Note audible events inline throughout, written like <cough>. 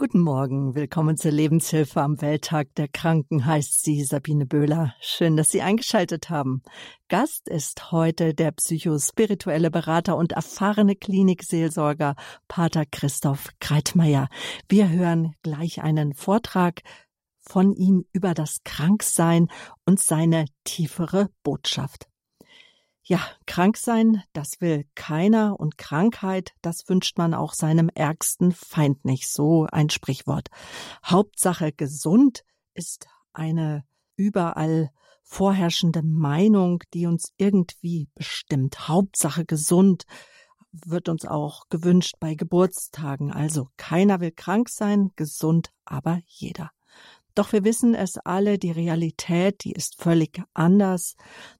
Guten Morgen, willkommen zur Lebenshilfe am Welttag der Kranken, heißt sie Sabine Böhler. Schön, dass Sie eingeschaltet haben. Gast ist heute der psychospirituelle Berater und erfahrene Klinikseelsorger Pater Christoph Kreitmeier. Wir hören gleich einen Vortrag von ihm über das Kranksein und seine tiefere Botschaft. Ja, krank sein, das will keiner und Krankheit, das wünscht man auch seinem ärgsten Feind nicht. So ein Sprichwort. Hauptsache gesund ist eine überall vorherrschende Meinung, die uns irgendwie bestimmt. Hauptsache gesund wird uns auch gewünscht bei Geburtstagen. Also keiner will krank sein, gesund aber jeder. Doch wir wissen es alle, die Realität, die ist völlig anders.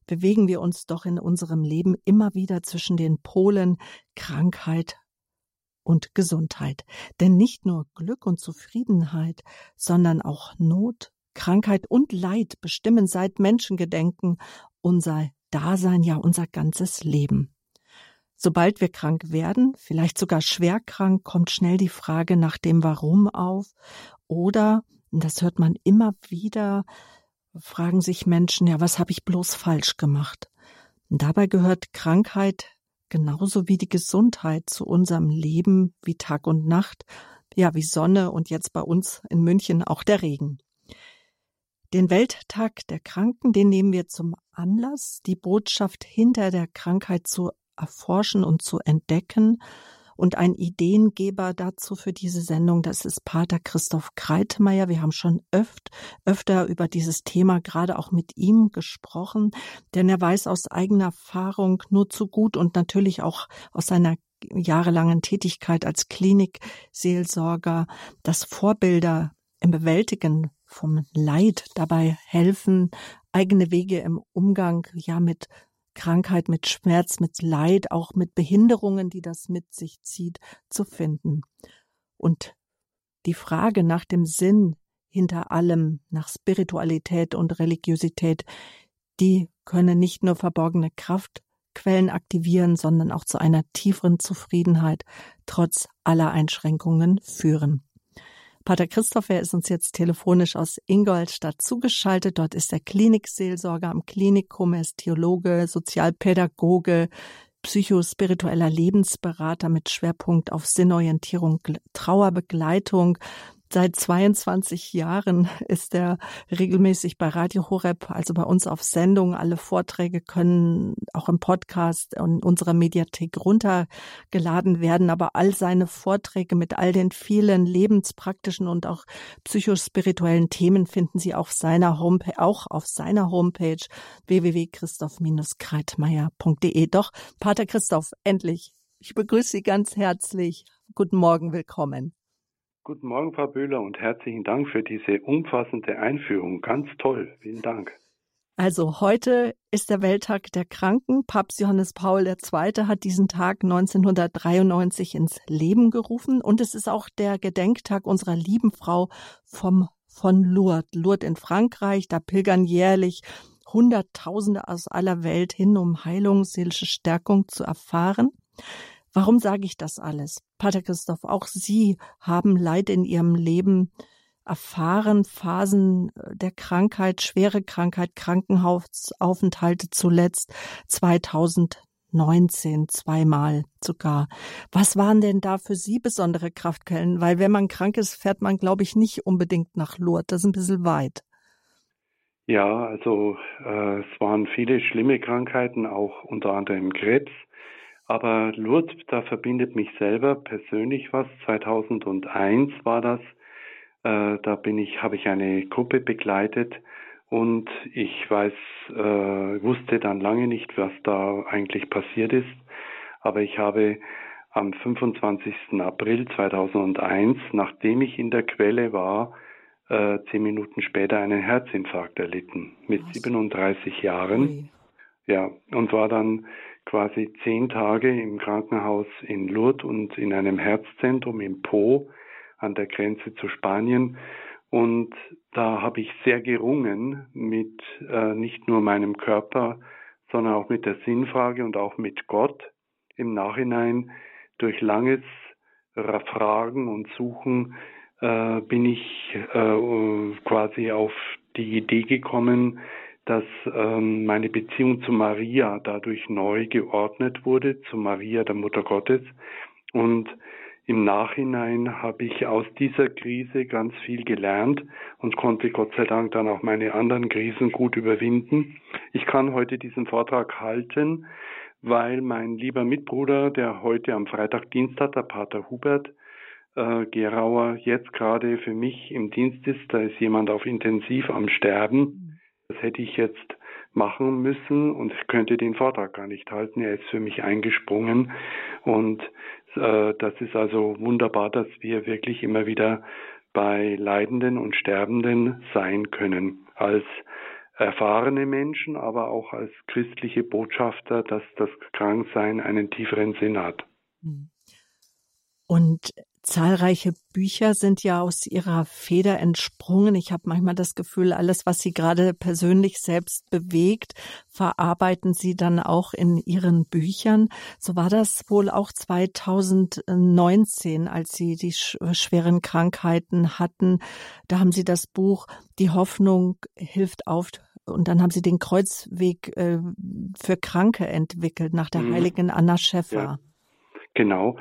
Bewegen wir uns doch in unserem Leben immer wieder zwischen den Polen Krankheit und Gesundheit. Denn nicht nur Glück und Zufriedenheit, sondern auch Not, Krankheit und Leid bestimmen seit Menschengedenken unser Dasein, ja unser ganzes Leben. Sobald wir krank werden, vielleicht sogar schwer krank, kommt schnell die Frage nach dem Warum auf oder das hört man immer wieder, fragen sich Menschen, ja, was habe ich bloß falsch gemacht? Und dabei gehört Krankheit genauso wie die Gesundheit zu unserem Leben wie Tag und Nacht, ja, wie Sonne und jetzt bei uns in München auch der Regen. Den Welttag der Kranken, den nehmen wir zum Anlass, die Botschaft hinter der Krankheit zu erforschen und zu entdecken und ein Ideengeber dazu für diese Sendung, das ist Pater Christoph Kreitmeier. Wir haben schon öft, öfter über dieses Thema gerade auch mit ihm gesprochen, denn er weiß aus eigener Erfahrung nur zu gut und natürlich auch aus seiner jahrelangen Tätigkeit als Klinikseelsorger, dass Vorbilder im Bewältigen vom Leid dabei helfen, eigene Wege im Umgang ja mit Krankheit, mit Schmerz, mit Leid, auch mit Behinderungen, die das mit sich zieht, zu finden. Und die Frage nach dem Sinn hinter allem, nach Spiritualität und Religiosität, die können nicht nur verborgene Kraftquellen aktivieren, sondern auch zu einer tieferen Zufriedenheit trotz aller Einschränkungen führen. Pater Christopher ist uns jetzt telefonisch aus Ingolstadt zugeschaltet. Dort ist er Klinikseelsorger am Klinikum, er ist Theologe, Sozialpädagoge, psychospiritueller Lebensberater mit Schwerpunkt auf Sinnorientierung, Trauerbegleitung, Seit 22 Jahren ist er regelmäßig bei Radio Horeb, also bei uns auf Sendung. Alle Vorträge können auch im Podcast in unserer Mediathek runtergeladen werden. Aber all seine Vorträge mit all den vielen lebenspraktischen und auch psychospirituellen Themen finden Sie auf seiner Homepage, auch auf seiner Homepage www.christoph-kreitmeier.de. Doch, Pater Christoph, endlich. Ich begrüße Sie ganz herzlich. Guten Morgen, willkommen. Guten Morgen, Frau Böhler, und herzlichen Dank für diese umfassende Einführung. Ganz toll. Vielen Dank. Also heute ist der Welttag der Kranken. Papst Johannes Paul II. hat diesen Tag 1993 ins Leben gerufen und es ist auch der Gedenktag unserer lieben Frau vom, von Lourdes. Lourdes in Frankreich, da pilgern jährlich Hunderttausende aus aller Welt hin, um Heilung, seelische Stärkung zu erfahren. Warum sage ich das alles? Pater Christoph, auch Sie haben Leid in Ihrem Leben erfahren, Phasen äh, der Krankheit, schwere Krankheit, Krankenhausaufenthalte zuletzt 2019 zweimal sogar. Was waren denn da für Sie besondere Kraftquellen? Weil wenn man krank ist, fährt man, glaube ich, nicht unbedingt nach Lourdes. Das ist ein bisschen weit. Ja, also äh, es waren viele schlimme Krankheiten, auch unter anderem Krebs. Aber Lourdes, da verbindet mich selber persönlich was. 2001 war das. Äh, da bin ich, habe ich eine Gruppe begleitet und ich weiß, äh, wusste dann lange nicht, was da eigentlich passiert ist. Aber ich habe am 25. April 2001, nachdem ich in der Quelle war, äh, zehn Minuten später einen Herzinfarkt erlitten mit 37 Jahren. Ja, und war dann quasi zehn Tage im Krankenhaus in Lourdes und in einem Herzzentrum in Po an der Grenze zu Spanien. Und da habe ich sehr gerungen mit äh, nicht nur meinem Körper, sondern auch mit der Sinnfrage und auch mit Gott im Nachhinein durch langes Fragen und Suchen äh, bin ich äh, quasi auf die Idee gekommen, dass ähm, meine Beziehung zu Maria dadurch neu geordnet wurde, zu Maria, der Mutter Gottes. Und im Nachhinein habe ich aus dieser Krise ganz viel gelernt und konnte Gott sei Dank dann auch meine anderen Krisen gut überwinden. Ich kann heute diesen Vortrag halten, weil mein lieber Mitbruder, der heute am Freitag Dienst hat, der Pater Hubert äh, Gerauer, jetzt gerade für mich im Dienst ist. Da ist jemand auf Intensiv am Sterben. Das hätte ich jetzt machen müssen und könnte den Vortrag gar nicht halten. Er ist für mich eingesprungen und äh, das ist also wunderbar, dass wir wirklich immer wieder bei Leidenden und Sterbenden sein können. Als erfahrene Menschen, aber auch als christliche Botschafter, dass das Kranksein einen tieferen Sinn hat. Und Zahlreiche Bücher sind ja aus ihrer Feder entsprungen. Ich habe manchmal das Gefühl, alles, was Sie gerade persönlich selbst bewegt, verarbeiten Sie dann auch in Ihren Büchern. So war das wohl auch 2019, als Sie die schweren Krankheiten hatten. Da haben Sie das Buch Die Hoffnung hilft auf und dann haben Sie den Kreuzweg äh, für Kranke entwickelt nach der mhm. heiligen Anna Schäffer. Ja, genau.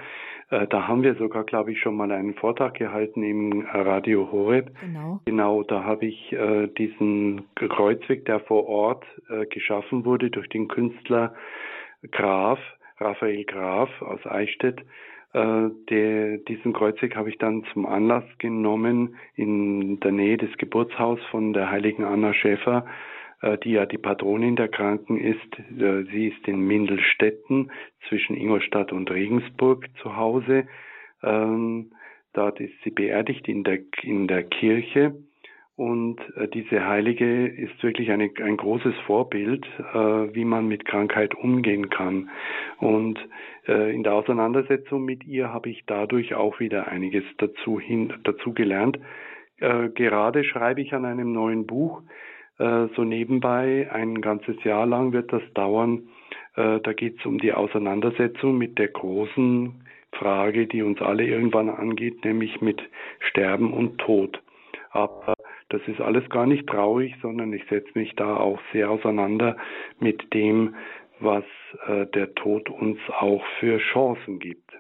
Äh, da haben wir sogar, glaube ich, schon mal einen Vortrag gehalten im Radio Horeb. Genau. Genau, da habe ich äh, diesen Kreuzweg, der vor Ort äh, geschaffen wurde durch den Künstler Graf, Raphael Graf aus Eichstätt. Äh, der, diesen Kreuzweg habe ich dann zum Anlass genommen, in der Nähe des Geburtshauses von der heiligen Anna Schäfer äh, die ja die Patronin der Kranken ist. Äh, sie ist in Mindelstetten zwischen Ingolstadt und Regensburg zu Hause. Ähm, dort ist sie beerdigt in der, in der Kirche. Und äh, diese Heilige ist wirklich eine, ein großes Vorbild, äh, wie man mit Krankheit umgehen kann. Und äh, in der Auseinandersetzung mit ihr habe ich dadurch auch wieder einiges dazu, hin, dazu gelernt. Äh, gerade schreibe ich an einem neuen Buch, äh, so nebenbei. Ein ganzes Jahr lang wird das dauern. Äh, da geht es um die Auseinandersetzung mit der großen Frage, die uns alle irgendwann angeht, nämlich mit Sterben und Tod. Aber das ist alles gar nicht traurig, sondern ich setze mich da auch sehr auseinander mit dem, was äh, der Tod uns auch für Chancen gibt.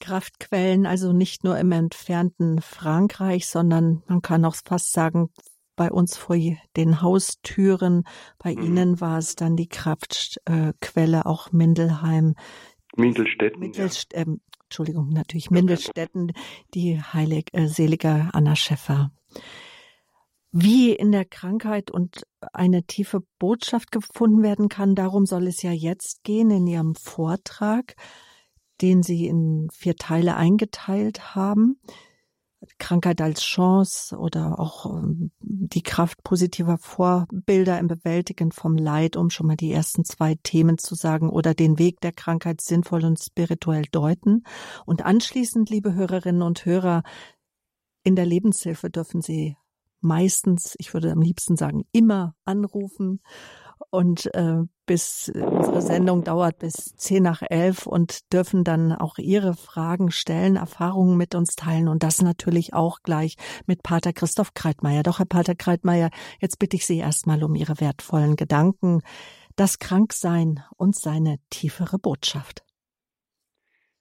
Kraftquellen, also nicht nur im entfernten Frankreich, sondern man kann auch fast sagen, bei uns vor den Haustüren. Bei mhm. Ihnen war es dann die Kraftquelle, auch Mindelheim. Mindelstetten. Mindelst ja. äh, Entschuldigung, natürlich Mindelstetten, die heilig, äh, selige Anna Schäffer. Wie in der Krankheit und eine tiefe Botschaft gefunden werden kann, darum soll es ja jetzt gehen in Ihrem Vortrag, den Sie in vier Teile eingeteilt haben. Krankheit als Chance oder auch ähm, die Kraft positiver Vorbilder im Bewältigen vom Leid, um schon mal die ersten zwei Themen zu sagen, oder den Weg der Krankheit sinnvoll und spirituell deuten. Und anschließend, liebe Hörerinnen und Hörer, in der Lebenshilfe dürfen Sie meistens, ich würde am liebsten sagen, immer anrufen und äh, bis unsere Sendung dauert bis zehn nach elf und dürfen dann auch Ihre Fragen stellen, Erfahrungen mit uns teilen und das natürlich auch gleich mit Pater Christoph Kreitmeier. Doch, Herr Pater Kreitmeier, jetzt bitte ich Sie erstmal um Ihre wertvollen Gedanken, das Kranksein und seine tiefere Botschaft.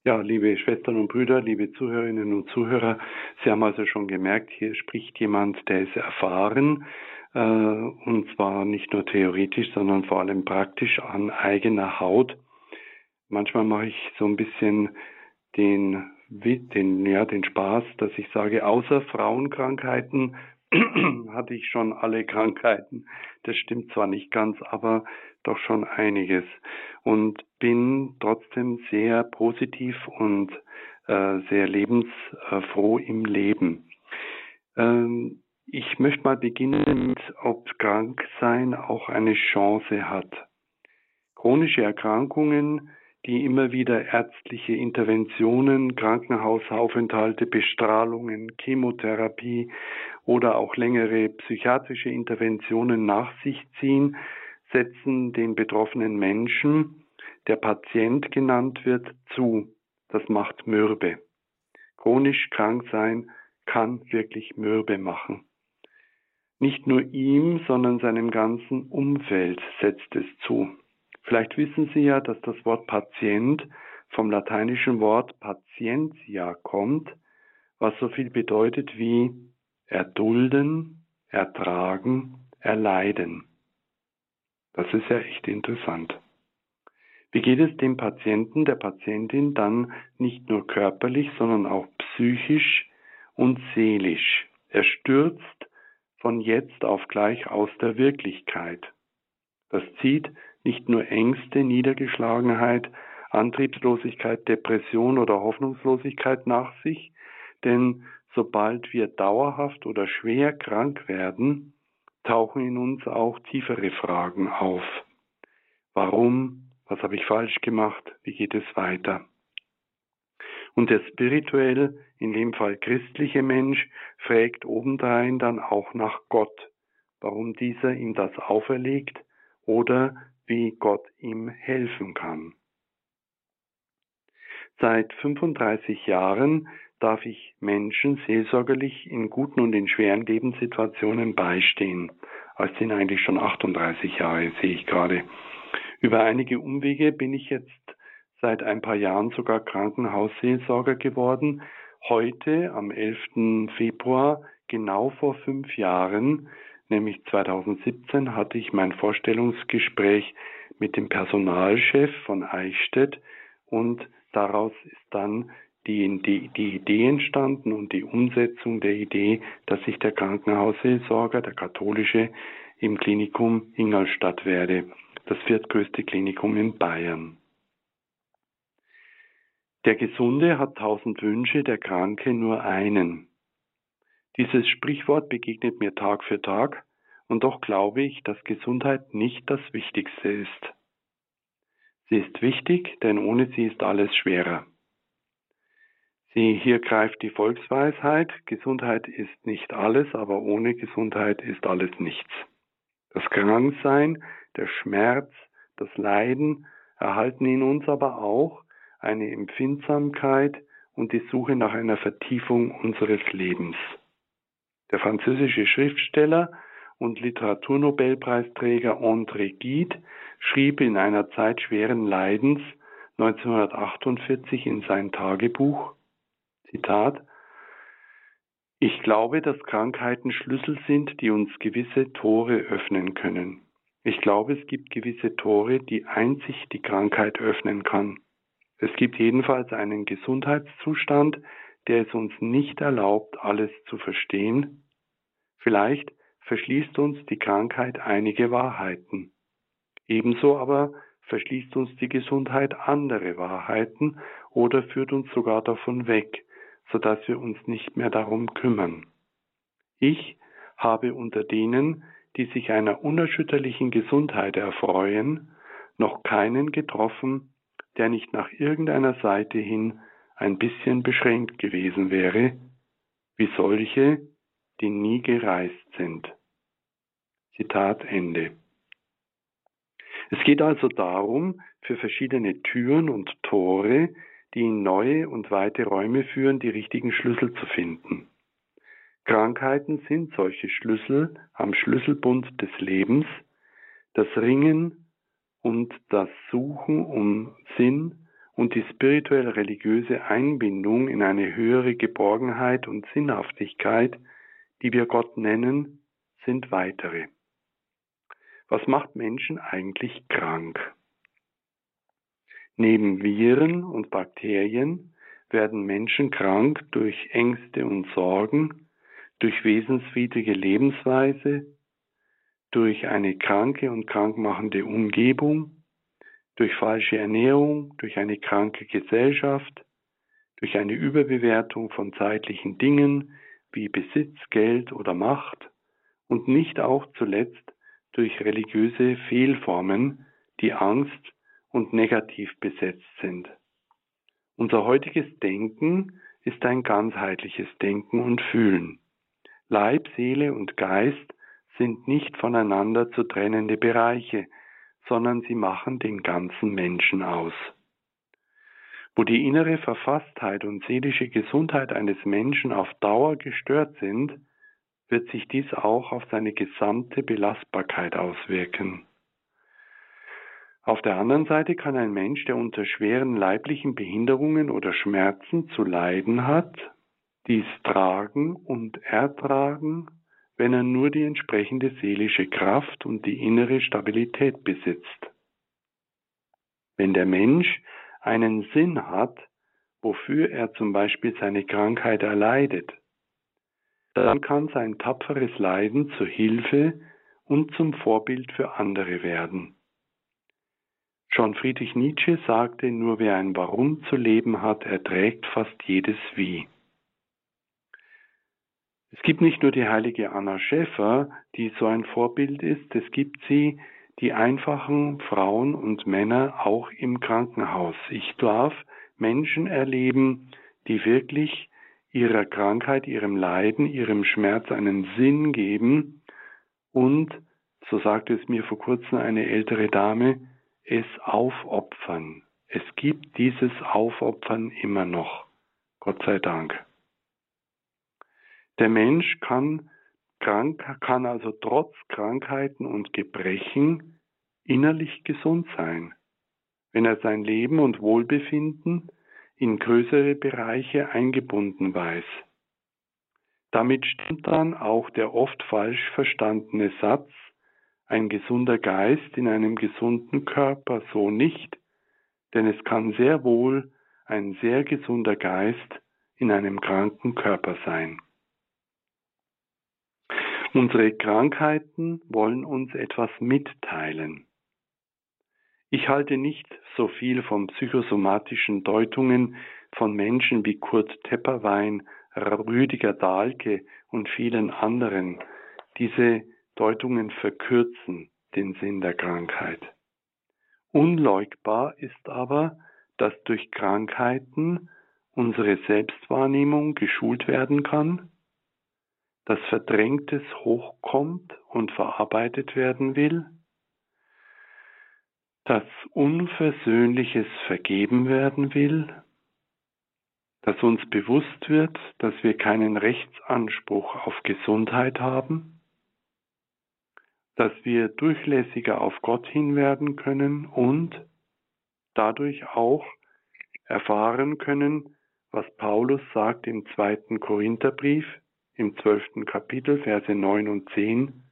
Ja, liebe Schwestern und Brüder, liebe Zuhörerinnen und Zuhörer, Sie haben also schon gemerkt, hier spricht jemand, der ist erfahren, äh, und zwar nicht nur theoretisch, sondern vor allem praktisch an eigener Haut. Manchmal mache ich so ein bisschen den, den, ja, den Spaß, dass ich sage, außer Frauenkrankheiten <clears throat> hatte ich schon alle Krankheiten. Das stimmt zwar nicht ganz, aber doch schon einiges. Und bin trotzdem sehr positiv und äh, sehr lebensfroh im Leben. Ähm, ich möchte mal beginnen mit, ob Kranksein auch eine Chance hat. Chronische Erkrankungen, die immer wieder ärztliche Interventionen, Krankenhausaufenthalte, Bestrahlungen, Chemotherapie oder auch längere psychiatrische Interventionen nach sich ziehen, setzen den betroffenen Menschen, der Patient genannt wird, zu. Das macht mürbe. Chronisch krank sein kann wirklich mürbe machen. Nicht nur ihm, sondern seinem ganzen Umfeld setzt es zu. Vielleicht wissen Sie ja, dass das Wort Patient vom lateinischen Wort patientia kommt, was so viel bedeutet wie erdulden, ertragen, erleiden. Das ist ja echt interessant. Wie geht es dem Patienten, der Patientin dann nicht nur körperlich, sondern auch psychisch und seelisch? Er stürzt von jetzt auf gleich aus der Wirklichkeit. Das zieht nicht nur Ängste, Niedergeschlagenheit, Antriebslosigkeit, Depression oder Hoffnungslosigkeit nach sich, denn sobald wir dauerhaft oder schwer krank werden, tauchen in uns auch tiefere Fragen auf. Warum? Was habe ich falsch gemacht? Wie geht es weiter? Und der spirituell, in dem Fall christliche Mensch, fragt obendrein dann auch nach Gott, warum dieser ihm das auferlegt oder wie Gott ihm helfen kann. Seit 35 Jahren darf ich Menschen seelsorgerlich in guten und in schweren Lebenssituationen beistehen. Es sind eigentlich schon 38 Jahre, sehe ich gerade. Über einige Umwege bin ich jetzt seit ein paar Jahren sogar Krankenhausseelsorger geworden. Heute, am 11. Februar, genau vor fünf Jahren, nämlich 2017, hatte ich mein Vorstellungsgespräch mit dem Personalchef von Eichstätt und daraus ist dann die, die, die Idee entstanden und die Umsetzung der Idee, dass ich der Krankenhausseelsorger, der katholische, im Klinikum Ingolstadt werde, das viertgrößte Klinikum in Bayern. Der Gesunde hat tausend Wünsche, der Kranke nur einen. Dieses Sprichwort begegnet mir Tag für Tag, und doch glaube ich, dass Gesundheit nicht das Wichtigste ist. Sie ist wichtig, denn ohne sie ist alles schwerer. Sie, hier greift die Volksweisheit, Gesundheit ist nicht alles, aber ohne Gesundheit ist alles nichts. Das Kranksein, der Schmerz, das Leiden erhalten in uns aber auch eine Empfindsamkeit und die Suche nach einer Vertiefung unseres Lebens. Der französische Schriftsteller und Literaturnobelpreisträger André Gide schrieb in einer Zeit schweren Leidens 1948 in sein Tagebuch, Zitat, ich glaube, dass Krankheiten Schlüssel sind, die uns gewisse Tore öffnen können. Ich glaube, es gibt gewisse Tore, die einzig die Krankheit öffnen kann. Es gibt jedenfalls einen Gesundheitszustand, der es uns nicht erlaubt, alles zu verstehen. Vielleicht verschließt uns die Krankheit einige Wahrheiten. Ebenso aber verschließt uns die Gesundheit andere Wahrheiten oder führt uns sogar davon weg, so dass wir uns nicht mehr darum kümmern. Ich habe unter denen, die sich einer unerschütterlichen Gesundheit erfreuen, noch keinen getroffen, der nicht nach irgendeiner Seite hin ein bisschen beschränkt gewesen wäre, wie solche, die nie gereist sind. Zitat Ende. Es geht also darum, für verschiedene Türen und Tore, die in neue und weite Räume führen, die richtigen Schlüssel zu finden. Krankheiten sind solche Schlüssel am Schlüsselbund des Lebens, das Ringen und das Suchen um Sinn und die spirituell-religiöse Einbindung in eine höhere Geborgenheit und Sinnhaftigkeit, die wir Gott nennen, sind weitere. Was macht Menschen eigentlich krank? Neben Viren und Bakterien werden Menschen krank durch Ängste und Sorgen, durch wesenswidrige Lebensweise, durch eine kranke und krankmachende Umgebung, durch falsche Ernährung, durch eine kranke Gesellschaft, durch eine Überbewertung von zeitlichen Dingen wie Besitz, Geld oder Macht und nicht auch zuletzt durch religiöse Fehlformen, die Angst und negativ besetzt sind. Unser heutiges Denken ist ein ganzheitliches Denken und Fühlen. Leib, Seele und Geist sind nicht voneinander zu trennende Bereiche, sondern sie machen den ganzen Menschen aus. Wo die innere Verfasstheit und seelische Gesundheit eines Menschen auf Dauer gestört sind, wird sich dies auch auf seine gesamte Belastbarkeit auswirken. Auf der anderen Seite kann ein Mensch, der unter schweren leiblichen Behinderungen oder Schmerzen zu leiden hat, dies tragen und ertragen, wenn er nur die entsprechende seelische Kraft und die innere Stabilität besitzt. Wenn der Mensch einen Sinn hat, wofür er zum Beispiel seine Krankheit erleidet, dann kann sein tapferes Leiden zur Hilfe und zum Vorbild für andere werden. Schon Friedrich Nietzsche sagte, nur wer ein Warum zu leben hat, erträgt fast jedes Wie. Es gibt nicht nur die heilige Anna Schäfer, die so ein Vorbild ist, es gibt sie, die einfachen Frauen und Männer auch im Krankenhaus. Ich darf Menschen erleben, die wirklich ihrer Krankheit, ihrem Leiden, ihrem Schmerz einen Sinn geben und, so sagte es mir vor kurzem eine ältere Dame, es aufopfern. Es gibt dieses Aufopfern immer noch. Gott sei Dank. Der Mensch kann krank, kann also trotz Krankheiten und Gebrechen innerlich gesund sein, wenn er sein Leben und Wohlbefinden in größere Bereiche eingebunden weiß. Damit stimmt dann auch der oft falsch verstandene Satz, ein gesunder Geist in einem gesunden Körper so nicht, denn es kann sehr wohl ein sehr gesunder Geist in einem kranken Körper sein. Unsere Krankheiten wollen uns etwas mitteilen. Ich halte nicht so viel von psychosomatischen Deutungen von Menschen wie Kurt Tepperwein, Rüdiger Dahlke und vielen anderen. Diese Deutungen verkürzen den Sinn der Krankheit. Unleugbar ist aber, dass durch Krankheiten unsere Selbstwahrnehmung geschult werden kann, dass Verdrängtes hochkommt und verarbeitet werden will, dass Unversöhnliches vergeben werden will, dass uns bewusst wird, dass wir keinen Rechtsanspruch auf Gesundheit haben, dass wir durchlässiger auf Gott hin werden können und dadurch auch erfahren können, was Paulus sagt im zweiten Korintherbrief, im zwölften Kapitel, Verse neun und zehn.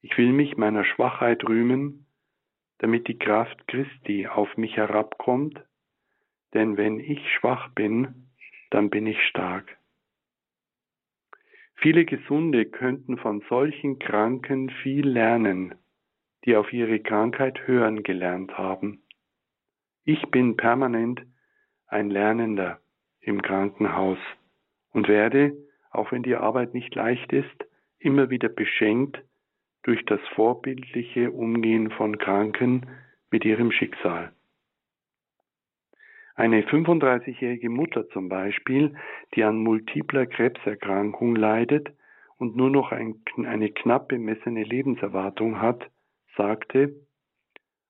Ich will mich meiner Schwachheit rühmen, damit die Kraft Christi auf mich herabkommt, denn wenn ich schwach bin, dann bin ich stark. Viele Gesunde könnten von solchen Kranken viel lernen, die auf ihre Krankheit hören gelernt haben. Ich bin permanent ein Lernender im Krankenhaus und werde, auch wenn die Arbeit nicht leicht ist, immer wieder beschenkt durch das vorbildliche Umgehen von Kranken mit ihrem Schicksal. Eine 35-jährige Mutter zum Beispiel, die an multipler Krebserkrankung leidet und nur noch ein, eine knapp bemessene Lebenserwartung hat, sagte,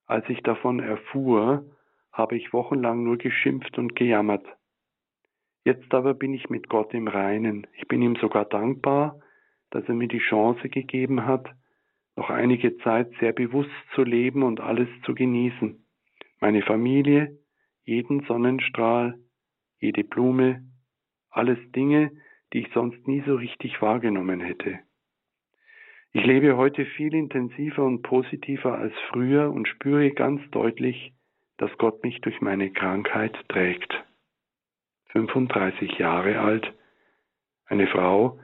als ich davon erfuhr, habe ich wochenlang nur geschimpft und gejammert. Jetzt aber bin ich mit Gott im Reinen. Ich bin ihm sogar dankbar, dass er mir die Chance gegeben hat, noch einige Zeit sehr bewusst zu leben und alles zu genießen. Meine Familie, jeden Sonnenstrahl, jede Blume, alles Dinge, die ich sonst nie so richtig wahrgenommen hätte. Ich lebe heute viel intensiver und positiver als früher und spüre ganz deutlich, dass Gott mich durch meine Krankheit trägt. 35 Jahre alt, eine Frau,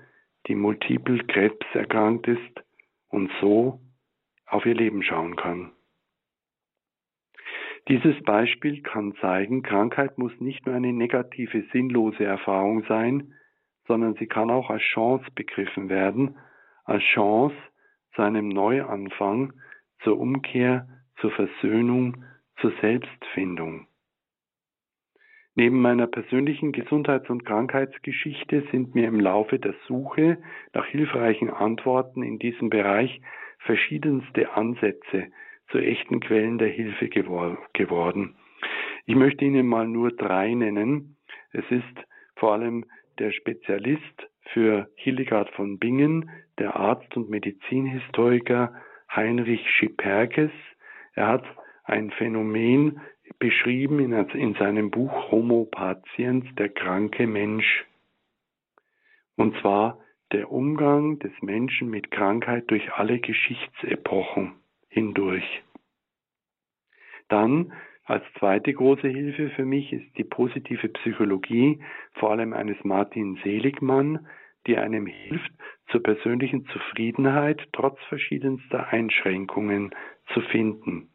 die multiple Krebs erkrankt ist und so auf ihr Leben schauen kann. Dieses Beispiel kann zeigen, Krankheit muss nicht nur eine negative, sinnlose Erfahrung sein, sondern sie kann auch als Chance begriffen werden, als Chance zu einem Neuanfang, zur Umkehr, zur Versöhnung, zur Selbstfindung. Neben meiner persönlichen Gesundheits- und Krankheitsgeschichte sind mir im Laufe der Suche nach hilfreichen Antworten in diesem Bereich verschiedenste Ansätze zu echten Quellen der Hilfe gewor geworden. Ich möchte Ihnen mal nur drei nennen. Es ist vor allem der Spezialist für Hildegard von Bingen, der Arzt und Medizinhistoriker Heinrich Schipperkes. Er hat ein Phänomen beschrieben in, in seinem Buch Homo Patiens, der kranke Mensch. Und zwar der Umgang des Menschen mit Krankheit durch alle Geschichtsepochen hindurch. Dann als zweite große Hilfe für mich ist die positive Psychologie, vor allem eines Martin Seligmann, die einem hilft, zur persönlichen Zufriedenheit trotz verschiedenster Einschränkungen zu finden.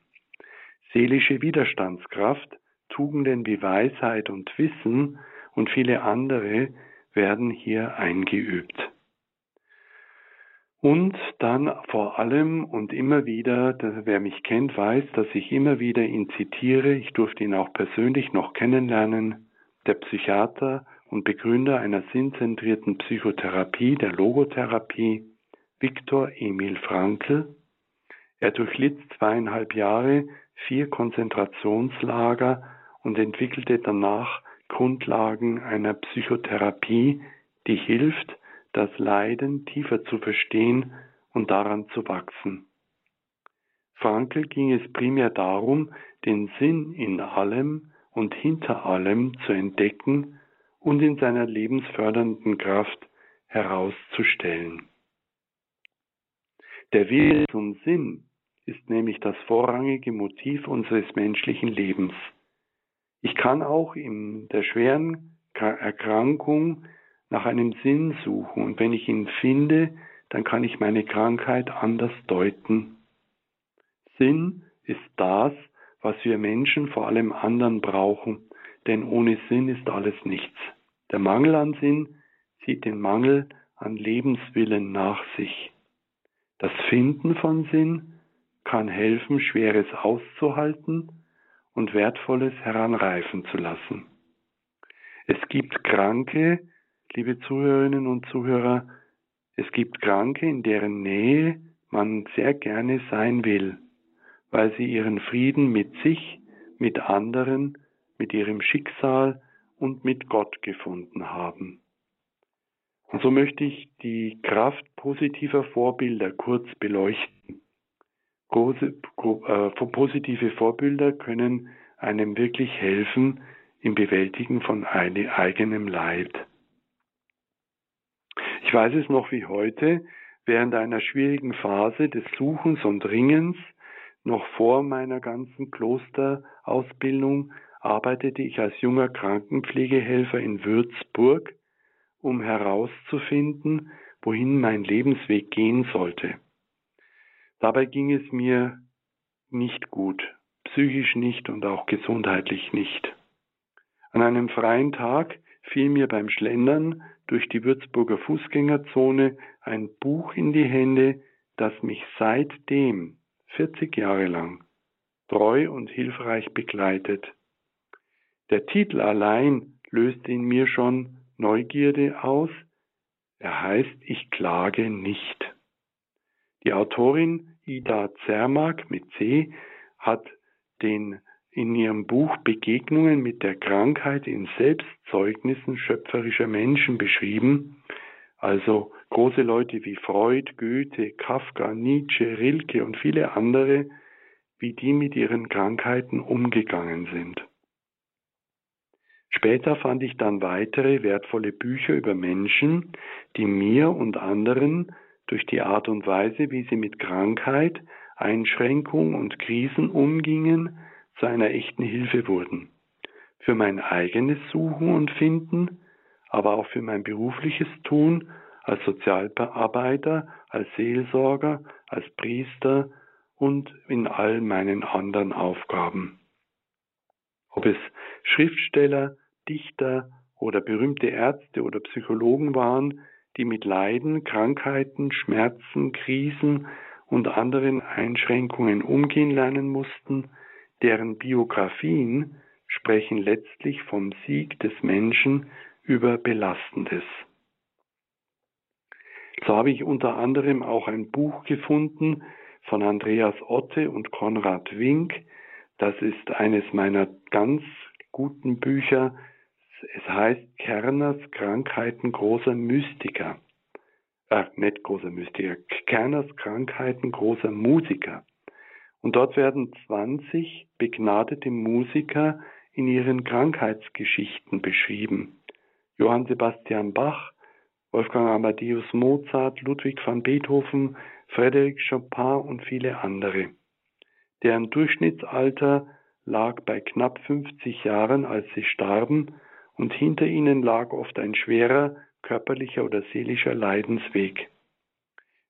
Seelische Widerstandskraft, Tugenden wie Weisheit und Wissen und viele andere werden hier eingeübt. Und dann vor allem und immer wieder, wer mich kennt, weiß, dass ich immer wieder ihn zitiere, ich durfte ihn auch persönlich noch kennenlernen, der Psychiater und Begründer einer sinnzentrierten Psychotherapie, der Logotherapie, Viktor Emil Frankl. Er durchlitt zweieinhalb Jahre vier Konzentrationslager und entwickelte danach Grundlagen einer Psychotherapie, die hilft, das Leiden tiefer zu verstehen und daran zu wachsen. Frankl ging es primär darum, den Sinn in allem und hinter allem zu entdecken und in seiner lebensfördernden Kraft herauszustellen. Der Wille zum Sinn ist nämlich das vorrangige Motiv unseres menschlichen Lebens. Ich kann auch in der schweren Erkrankung nach einem Sinn suchen und wenn ich ihn finde, dann kann ich meine Krankheit anders deuten. Sinn ist das, was wir Menschen vor allem anderen brauchen, denn ohne Sinn ist alles nichts. Der Mangel an Sinn zieht den Mangel an Lebenswillen nach sich. Das Finden von Sinn kann helfen, Schweres auszuhalten und Wertvolles heranreifen zu lassen. Es gibt Kranke, liebe Zuhörerinnen und Zuhörer, es gibt Kranke, in deren Nähe man sehr gerne sein will, weil sie ihren Frieden mit sich, mit anderen, mit ihrem Schicksal und mit Gott gefunden haben. Und so möchte ich die Kraft positiver Vorbilder kurz beleuchten. Große, äh, positive Vorbilder können einem wirklich helfen im Bewältigen von eigenem Leid. Ich weiß es noch wie heute, während einer schwierigen Phase des Suchens und Ringens, noch vor meiner ganzen Klosterausbildung, arbeitete ich als junger Krankenpflegehelfer in Würzburg, um herauszufinden, wohin mein Lebensweg gehen sollte. Dabei ging es mir nicht gut, psychisch nicht und auch gesundheitlich nicht. An einem freien Tag fiel mir beim Schlendern durch die Würzburger Fußgängerzone ein Buch in die Hände, das mich seitdem 40 Jahre lang treu und hilfreich begleitet. Der Titel allein löst in mir schon Neugierde aus. Er heißt Ich klage nicht. Die Autorin Ida Zermak mit C hat den in ihrem Buch Begegnungen mit der Krankheit in Selbstzeugnissen schöpferischer Menschen beschrieben, also große Leute wie Freud, Goethe, Kafka, Nietzsche, Rilke und viele andere, wie die mit ihren Krankheiten umgegangen sind. Später fand ich dann weitere wertvolle Bücher über Menschen, die mir und anderen durch die Art und Weise, wie sie mit Krankheit, Einschränkung und Krisen umgingen, zu einer echten Hilfe wurden. Für mein eigenes Suchen und Finden, aber auch für mein berufliches Tun als Sozialarbeiter, als Seelsorger, als Priester und in all meinen anderen Aufgaben. Ob es Schriftsteller, Dichter oder berühmte Ärzte oder Psychologen waren, die mit Leiden, Krankheiten, Schmerzen, Krisen und anderen Einschränkungen umgehen lernen mussten, deren Biografien sprechen letztlich vom Sieg des Menschen über Belastendes. So habe ich unter anderem auch ein Buch gefunden von Andreas Otte und Konrad Wink, Das ist eines meiner ganz guten Bücher. Es heißt Kerners Krankheiten großer Mystiker. Äh, nicht großer Mystiker. Kerners Krankheiten großer Musiker. Und dort werden 20 begnadete Musiker in ihren Krankheitsgeschichten beschrieben. Johann Sebastian Bach, Wolfgang Amadeus Mozart, Ludwig van Beethoven, Frédéric Chopin und viele andere. Deren Durchschnittsalter lag bei knapp 50 Jahren, als sie starben, und hinter ihnen lag oft ein schwerer körperlicher oder seelischer Leidensweg.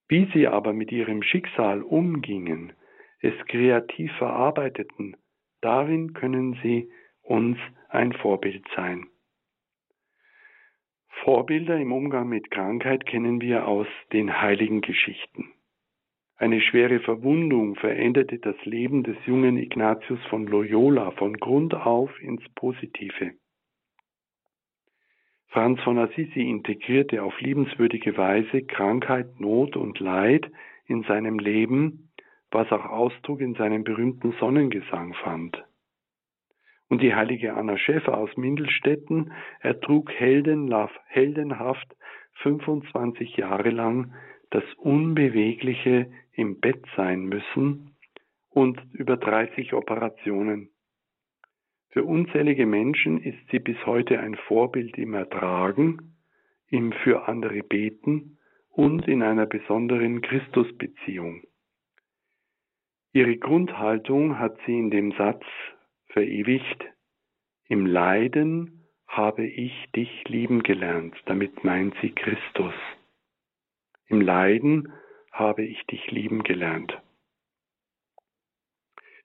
Wie sie aber mit ihrem Schicksal umgingen, es kreativ verarbeiteten, darin können sie uns ein Vorbild sein. Vorbilder im Umgang mit Krankheit kennen wir aus den heiligen Geschichten. Eine schwere Verwundung veränderte das Leben des jungen Ignatius von Loyola von Grund auf ins Positive. Franz von Assisi integrierte auf liebenswürdige Weise Krankheit, Not und Leid in seinem Leben, was auch Ausdruck in seinem berühmten Sonnengesang fand. Und die heilige Anna Schäfer aus Mindelstetten ertrug heldenhaft 25 Jahre lang das unbewegliche im Bett sein müssen und über 30 Operationen. Für unzählige Menschen ist sie bis heute ein Vorbild im Ertragen, im für andere beten und in einer besonderen Christusbeziehung. Ihre Grundhaltung hat sie in dem Satz verewigt, im Leiden habe ich dich lieben gelernt, damit meint sie Christus. Im Leiden habe ich dich lieben gelernt.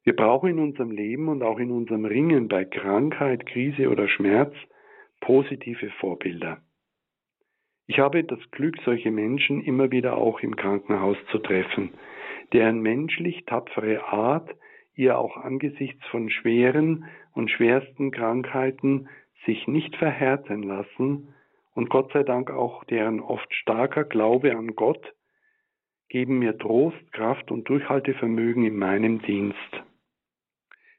Wir brauchen in unserem Leben und auch in unserem Ringen bei Krankheit, Krise oder Schmerz positive Vorbilder. Ich habe das Glück, solche Menschen immer wieder auch im Krankenhaus zu treffen, deren menschlich tapfere Art ihr auch angesichts von schweren und schwersten Krankheiten sich nicht verhärten lassen und Gott sei Dank auch deren oft starker Glaube an Gott geben mir Trost, Kraft und Durchhaltevermögen in meinem Dienst.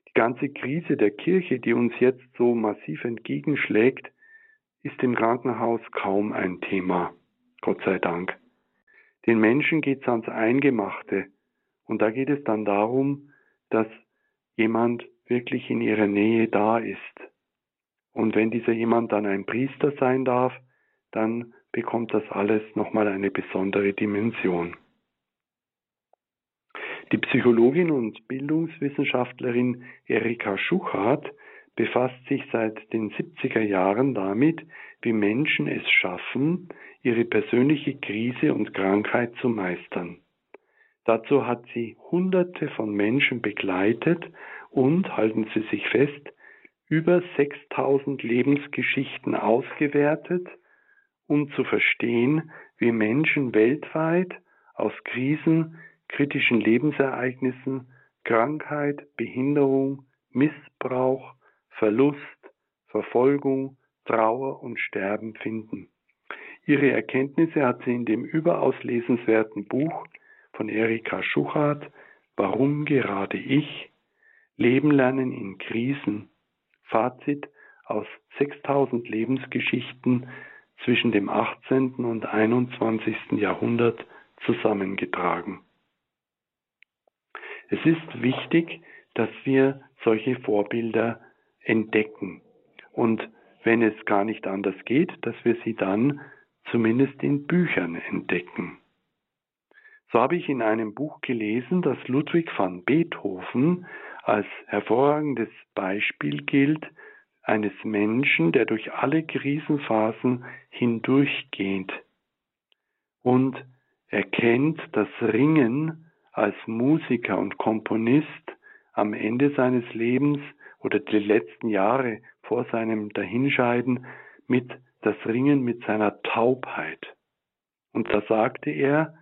Die ganze Krise der Kirche, die uns jetzt so massiv entgegenschlägt, ist im Krankenhaus kaum ein Thema, Gott sei Dank. Den Menschen geht es ans Eingemachte und da geht es dann darum, dass jemand wirklich in ihrer Nähe da ist. Und wenn dieser jemand dann ein Priester sein darf, dann bekommt das alles nochmal eine besondere Dimension. Die Psychologin und Bildungswissenschaftlerin Erika Schuchardt befasst sich seit den 70er Jahren damit, wie Menschen es schaffen, ihre persönliche Krise und Krankheit zu meistern. Dazu hat sie Hunderte von Menschen begleitet und, halten Sie sich fest, über 6000 Lebensgeschichten ausgewertet, um zu verstehen, wie Menschen weltweit aus Krisen kritischen Lebensereignissen, Krankheit, Behinderung, Missbrauch, Verlust, Verfolgung, Trauer und Sterben finden. Ihre Erkenntnisse hat sie in dem überaus lesenswerten Buch von Erika Schuchardt Warum gerade ich? Leben lernen in Krisen. Fazit aus 6000 Lebensgeschichten zwischen dem 18. und 21. Jahrhundert zusammengetragen. Es ist wichtig, dass wir solche Vorbilder entdecken und wenn es gar nicht anders geht, dass wir sie dann zumindest in Büchern entdecken. So habe ich in einem Buch gelesen, dass Ludwig van Beethoven als hervorragendes Beispiel gilt eines Menschen, der durch alle Krisenphasen hindurchgeht und erkennt das Ringen als Musiker und Komponist am Ende seines Lebens oder die letzten Jahre vor seinem Dahinscheiden mit das Ringen mit seiner Taubheit. Und da sagte er,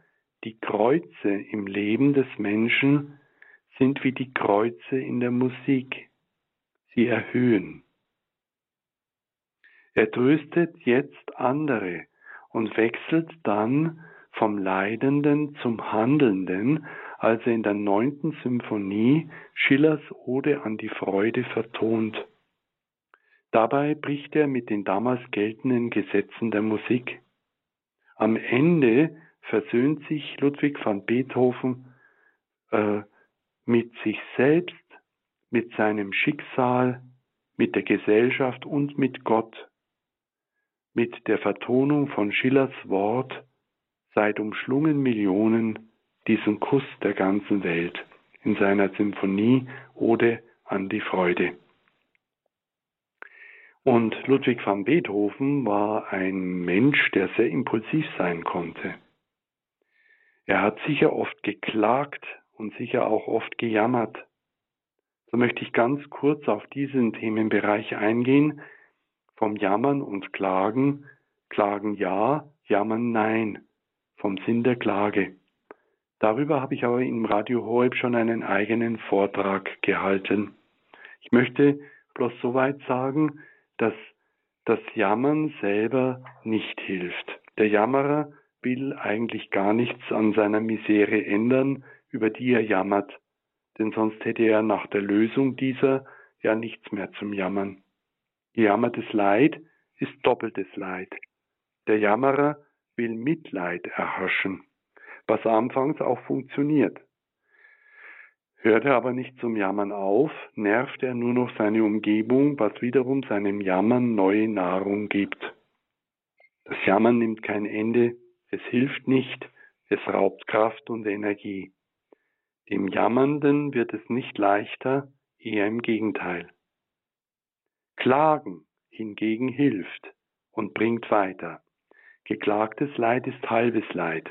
die Kreuze im Leben des Menschen sind wie die Kreuze in der Musik. Sie erhöhen. Er tröstet jetzt andere und wechselt dann vom Leidenden zum Handelnden als er in der neunten Symphonie Schillers Ode an die Freude vertont. Dabei bricht er mit den damals geltenden Gesetzen der Musik. Am Ende versöhnt sich Ludwig van Beethoven äh, mit sich selbst, mit seinem Schicksal, mit der Gesellschaft und mit Gott. Mit der Vertonung von Schillers Wort seit umschlungen Millionen diesen Kuss der ganzen Welt in seiner Symphonie Ode an die Freude. Und Ludwig van Beethoven war ein Mensch, der sehr impulsiv sein konnte. Er hat sicher oft geklagt und sicher auch oft gejammert. So möchte ich ganz kurz auf diesen Themenbereich eingehen. Vom Jammern und Klagen, Klagen ja, Jammern nein, vom Sinn der Klage. Darüber habe ich aber im Radio Horeb schon einen eigenen Vortrag gehalten. Ich möchte bloß soweit sagen, dass das Jammern selber nicht hilft. Der Jammerer will eigentlich gar nichts an seiner Misere ändern, über die er jammert, denn sonst hätte er nach der Lösung dieser ja nichts mehr zum Jammern. Gejammertes Leid ist doppeltes Leid. Der Jammerer will Mitleid erhaschen, was anfangs auch funktioniert. Hört er aber nicht zum Jammern auf, nervt er nur noch seine Umgebung, was wiederum seinem Jammern neue Nahrung gibt. Das Jammern nimmt kein Ende, es hilft nicht, es raubt Kraft und Energie. Dem Jammernden wird es nicht leichter, eher im Gegenteil. Klagen hingegen hilft und bringt weiter. Geklagtes Leid ist halbes Leid.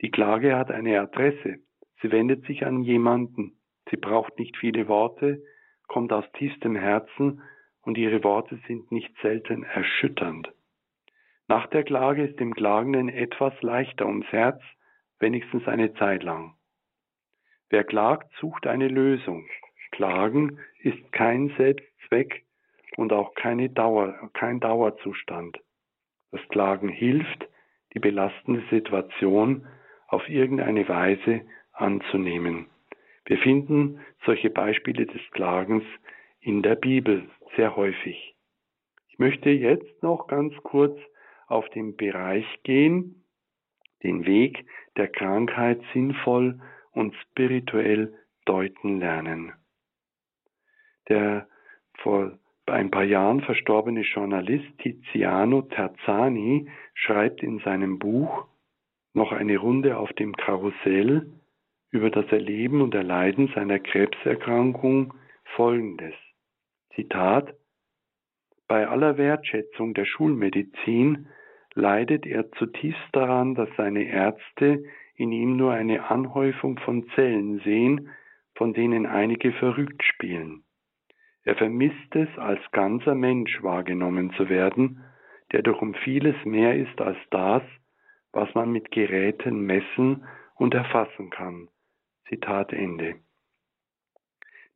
Die Klage hat eine Adresse, Sie wendet sich an jemanden. Sie braucht nicht viele Worte, kommt aus tiefstem Herzen und ihre Worte sind nicht selten erschütternd. Nach der Klage ist dem Klagenden etwas leichter ums Herz, wenigstens eine Zeit lang. Wer klagt, sucht eine Lösung. Klagen ist kein Selbstzweck und auch keine Dauer, kein Dauerzustand. Das Klagen hilft, die belastende Situation auf irgendeine Weise anzunehmen. Wir finden solche Beispiele des Klagens in der Bibel sehr häufig. Ich möchte jetzt noch ganz kurz auf den Bereich gehen, den Weg der Krankheit sinnvoll und spirituell deuten lernen. Der vor ein paar Jahren verstorbene Journalist Tiziano Terzani schreibt in seinem Buch noch eine Runde auf dem Karussell über das Erleben und Erleiden seiner Krebserkrankung folgendes. Zitat Bei aller Wertschätzung der Schulmedizin leidet er zutiefst daran, dass seine Ärzte in ihm nur eine Anhäufung von Zellen sehen, von denen einige verrückt spielen. Er vermisst es, als ganzer Mensch wahrgenommen zu werden, der doch um vieles mehr ist als das, was man mit Geräten messen und erfassen kann. Zitat Ende.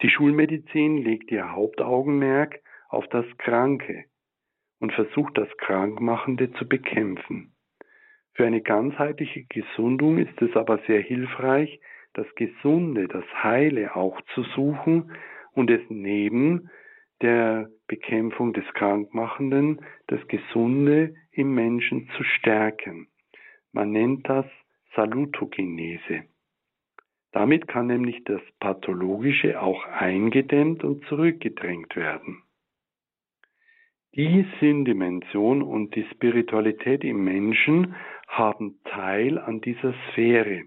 Die Schulmedizin legt ihr Hauptaugenmerk auf das Kranke und versucht das Krankmachende zu bekämpfen. Für eine ganzheitliche Gesundung ist es aber sehr hilfreich, das Gesunde, das Heile auch zu suchen und es neben der Bekämpfung des Krankmachenden, das Gesunde im Menschen zu stärken. Man nennt das Salutogenese. Damit kann nämlich das Pathologische auch eingedämmt und zurückgedrängt werden. Die Sinndimension und die Spiritualität im Menschen haben Teil an dieser Sphäre.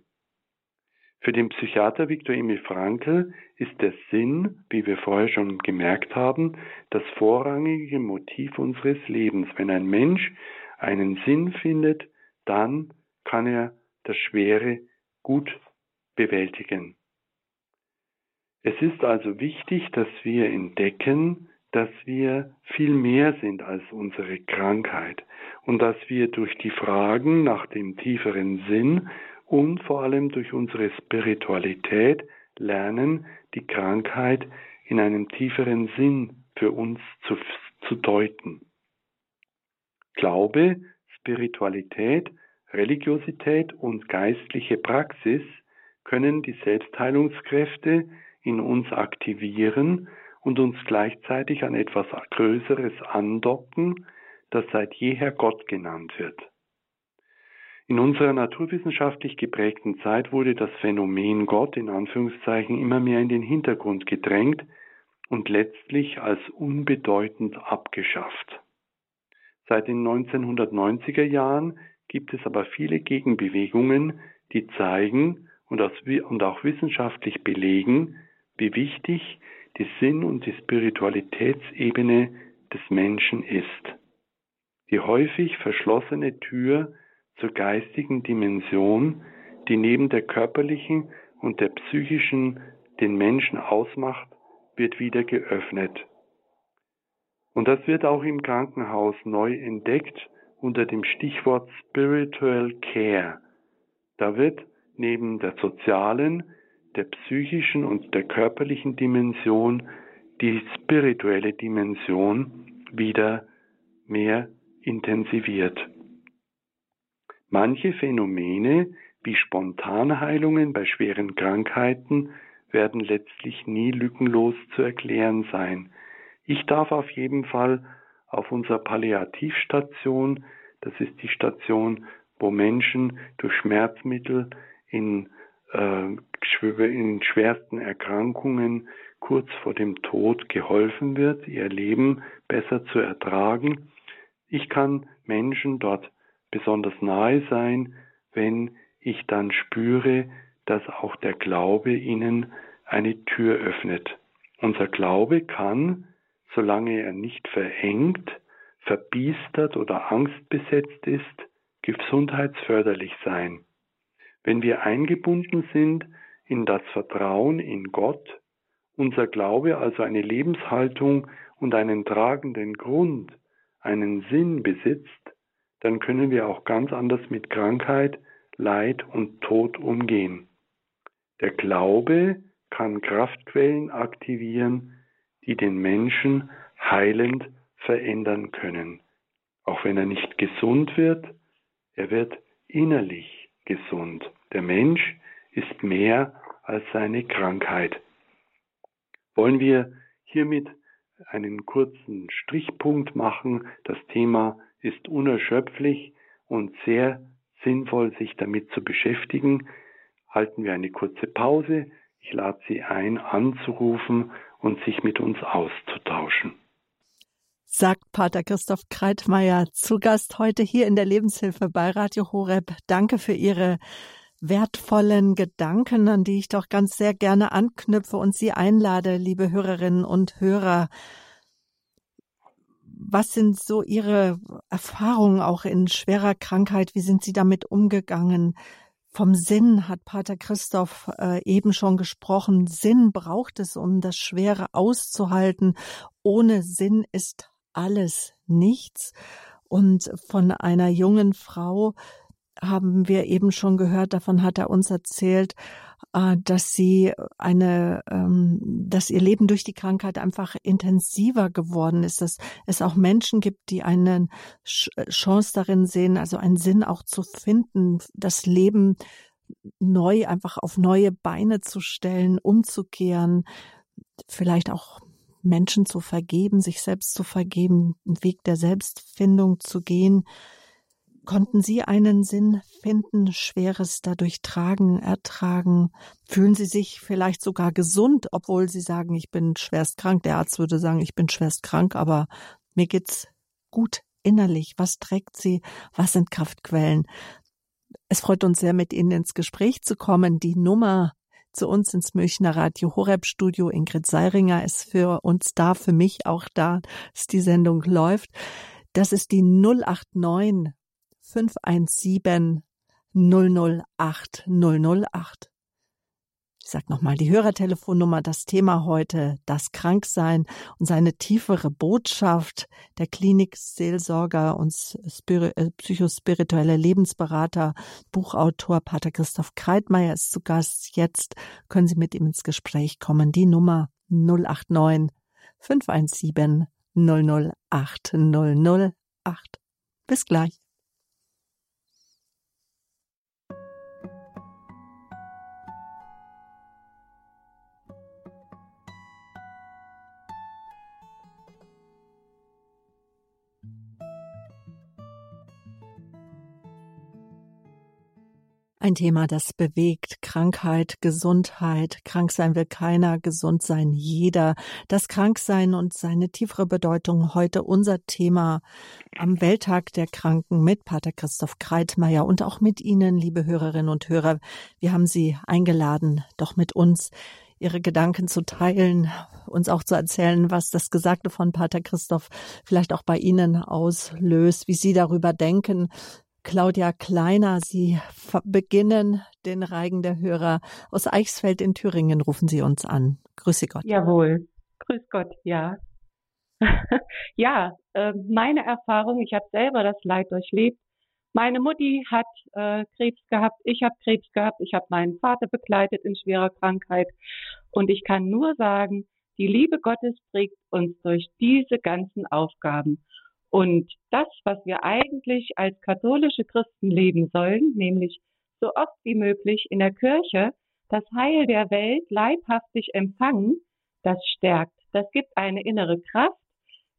Für den Psychiater Viktor Emil Frankl ist der Sinn, wie wir vorher schon gemerkt haben, das vorrangige Motiv unseres Lebens. Wenn ein Mensch einen Sinn findet, dann kann er das Schwere gut bewältigen. Es ist also wichtig, dass wir entdecken, dass wir viel mehr sind als unsere Krankheit und dass wir durch die Fragen nach dem tieferen Sinn und vor allem durch unsere Spiritualität lernen, die Krankheit in einem tieferen Sinn für uns zu, zu deuten. Glaube, Spiritualität, Religiosität und geistliche Praxis können die Selbstheilungskräfte in uns aktivieren und uns gleichzeitig an etwas Größeres andocken, das seit jeher Gott genannt wird. In unserer naturwissenschaftlich geprägten Zeit wurde das Phänomen Gott in Anführungszeichen immer mehr in den Hintergrund gedrängt und letztlich als unbedeutend abgeschafft. Seit den 1990er Jahren gibt es aber viele Gegenbewegungen, die zeigen und auch wissenschaftlich belegen, wie wichtig die Sinn- und die Spiritualitätsebene des Menschen ist. Die häufig verschlossene Tür zur geistigen Dimension, die neben der körperlichen und der psychischen den Menschen ausmacht, wird wieder geöffnet. Und das wird auch im Krankenhaus neu entdeckt unter dem Stichwort Spiritual Care. Da wird neben der sozialen, der psychischen und der körperlichen Dimension die spirituelle Dimension wieder mehr intensiviert. Manche Phänomene wie Spontanheilungen bei schweren Krankheiten werden letztlich nie lückenlos zu erklären sein. Ich darf auf jeden Fall auf unserer Palliativstation, das ist die Station, wo Menschen durch Schmerzmittel in, äh, in schwersten Erkrankungen kurz vor dem Tod geholfen wird, ihr Leben besser zu ertragen. Ich kann Menschen dort besonders nahe sein, wenn ich dann spüre, dass auch der Glaube ihnen eine Tür öffnet. Unser Glaube kann, solange er nicht verengt, verbiestert oder angstbesetzt ist, gesundheitsförderlich sein. Wenn wir eingebunden sind in das Vertrauen in Gott, unser Glaube also eine Lebenshaltung und einen tragenden Grund, einen Sinn besitzt, dann können wir auch ganz anders mit Krankheit, Leid und Tod umgehen. Der Glaube kann Kraftquellen aktivieren, die den Menschen heilend verändern können. Auch wenn er nicht gesund wird, er wird innerlich gesund. Der Mensch ist mehr als seine Krankheit. Wollen wir hiermit einen kurzen Strichpunkt machen. Das Thema ist unerschöpflich und sehr sinnvoll, sich damit zu beschäftigen. Halten wir eine kurze Pause. Ich lade Sie ein, anzurufen und sich mit uns auszutauschen. Sagt Pater Christoph Kreitmeier, zu Gast heute hier in der Lebenshilfe bei Radio Horeb. Danke für Ihre wertvollen Gedanken, an die ich doch ganz sehr gerne anknüpfe und Sie einlade, liebe Hörerinnen und Hörer, was sind so Ihre Erfahrungen auch in schwerer Krankheit? Wie sind Sie damit umgegangen? Vom Sinn hat Pater Christoph äh, eben schon gesprochen. Sinn braucht es, um das Schwere auszuhalten. Ohne Sinn ist alles nichts. Und von einer jungen Frau haben wir eben schon gehört, davon hat er uns erzählt, äh, dass sie eine, ähm, dass ihr Leben durch die Krankheit einfach intensiver geworden ist, dass es auch Menschen gibt, die eine Chance darin sehen, also einen Sinn auch zu finden, das Leben neu einfach auf neue Beine zu stellen, umzukehren, vielleicht auch Menschen zu vergeben, sich selbst zu vergeben, einen Weg der Selbstfindung zu gehen. Konnten Sie einen Sinn finden, Schweres dadurch tragen, ertragen? Fühlen Sie sich vielleicht sogar gesund, obwohl Sie sagen, ich bin schwerst krank? Der Arzt würde sagen, ich bin schwerst krank, aber mir geht's gut innerlich. Was trägt Sie? Was sind Kraftquellen? Es freut uns sehr, mit Ihnen ins Gespräch zu kommen. Die Nummer zu uns ins Münchner Radio Horeb Studio. Ingrid Seiringer ist für uns da, für mich auch da, dass die Sendung läuft. Das ist die 089 517 008 008. Ich sage nochmal die Hörertelefonnummer, das Thema heute, das Kranksein und seine tiefere Botschaft. Der Klinikseelsorger und äh, psychospirituelle Lebensberater, Buchautor Pater Christoph Kreitmeier ist zu Gast. Jetzt können Sie mit ihm ins Gespräch kommen. Die Nummer 089 517 008 008. Bis gleich. Ein Thema, das bewegt Krankheit, Gesundheit. Krank sein will keiner, gesund sein jeder. Das Kranksein und seine tiefere Bedeutung heute unser Thema am Welttag der Kranken mit Pater Christoph Kreitmeier und auch mit Ihnen, liebe Hörerinnen und Hörer. Wir haben Sie eingeladen, doch mit uns Ihre Gedanken zu teilen, uns auch zu erzählen, was das Gesagte von Pater Christoph vielleicht auch bei Ihnen auslöst, wie Sie darüber denken, Claudia Kleiner. Sie beginnen den Reigen der Hörer. Aus Eichsfeld in Thüringen rufen Sie uns an. Grüße Gott. Jawohl. Grüß Gott, ja. <laughs> ja, äh, meine Erfahrung, ich habe selber das Leid durchlebt. Meine Mutti hat äh, Krebs gehabt, ich habe Krebs gehabt, ich habe meinen Vater begleitet in schwerer Krankheit. Und ich kann nur sagen, die Liebe Gottes trägt uns durch diese ganzen Aufgaben. Und das, was wir eigentlich als katholische Christen leben sollen, nämlich so oft wie möglich in der Kirche das Heil der Welt leibhaftig empfangen, das stärkt. Das gibt eine innere Kraft,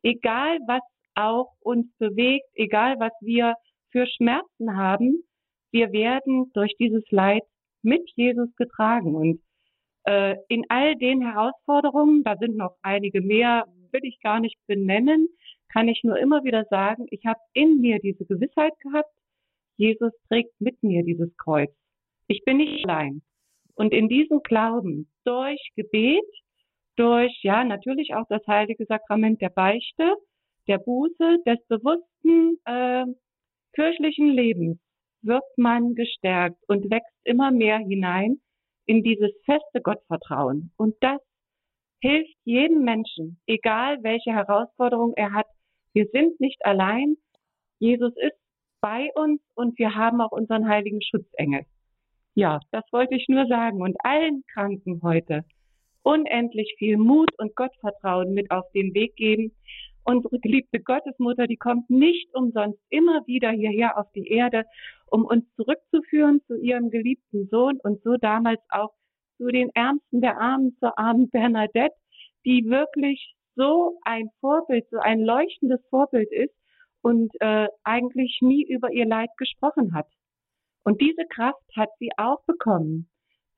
egal was auch uns bewegt, egal was wir für Schmerzen haben, wir werden durch dieses Leid mit Jesus getragen. Und äh, in all den Herausforderungen, da sind noch einige mehr, will ich gar nicht benennen, kann ich nur immer wieder sagen, ich habe in mir diese Gewissheit gehabt, Jesus trägt mit mir dieses Kreuz. Ich bin nicht allein. Und in diesem Glauben, durch Gebet, durch, ja, natürlich auch das heilige Sakrament der Beichte, der Buße, des bewussten äh, kirchlichen Lebens, wird man gestärkt und wächst immer mehr hinein in dieses feste Gottvertrauen. Und das hilft jedem Menschen, egal welche Herausforderung er hat, wir sind nicht allein. Jesus ist bei uns und wir haben auch unseren heiligen Schutzengel. Ja, das wollte ich nur sagen und allen Kranken heute unendlich viel Mut und Gottvertrauen mit auf den Weg geben. Unsere geliebte Gottesmutter, die kommt nicht umsonst immer wieder hierher auf die Erde, um uns zurückzuführen zu ihrem geliebten Sohn und so damals auch zu den Ärmsten der Armen, zur armen Bernadette, die wirklich so ein Vorbild, so ein leuchtendes Vorbild ist und äh, eigentlich nie über ihr Leid gesprochen hat. Und diese Kraft hat sie auch bekommen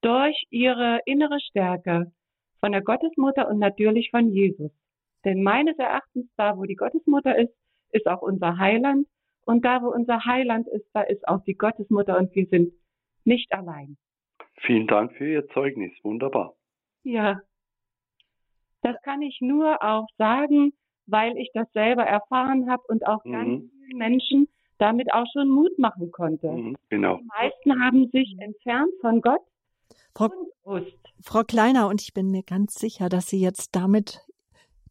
durch ihre innere Stärke von der Gottesmutter und natürlich von Jesus. Denn meines Erachtens, da wo die Gottesmutter ist, ist auch unser Heiland. Und da wo unser Heiland ist, da ist auch die Gottesmutter und wir sind nicht allein. Vielen Dank für Ihr Zeugnis. Wunderbar. Ja, das kann ich nur auch sagen, weil ich das selber erfahren habe und auch mhm. ganz vielen Menschen damit auch schon Mut machen konnte. Mhm, genau. Die meisten haben sich entfernt von Gott. Frau, Frau Kleiner, und ich bin mir ganz sicher, dass Sie jetzt damit,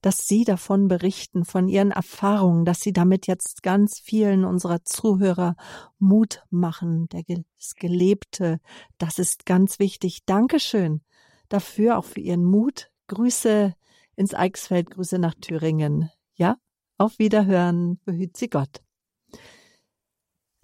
dass Sie davon berichten, von Ihren Erfahrungen, dass Sie damit jetzt ganz vielen unserer Zuhörer Mut machen, das Gelebte, das ist ganz wichtig. Dankeschön dafür, auch für Ihren Mut, Grüße ins Eichsfeld, Grüße nach Thüringen. Ja, auf Wiederhören, behüt sie Gott.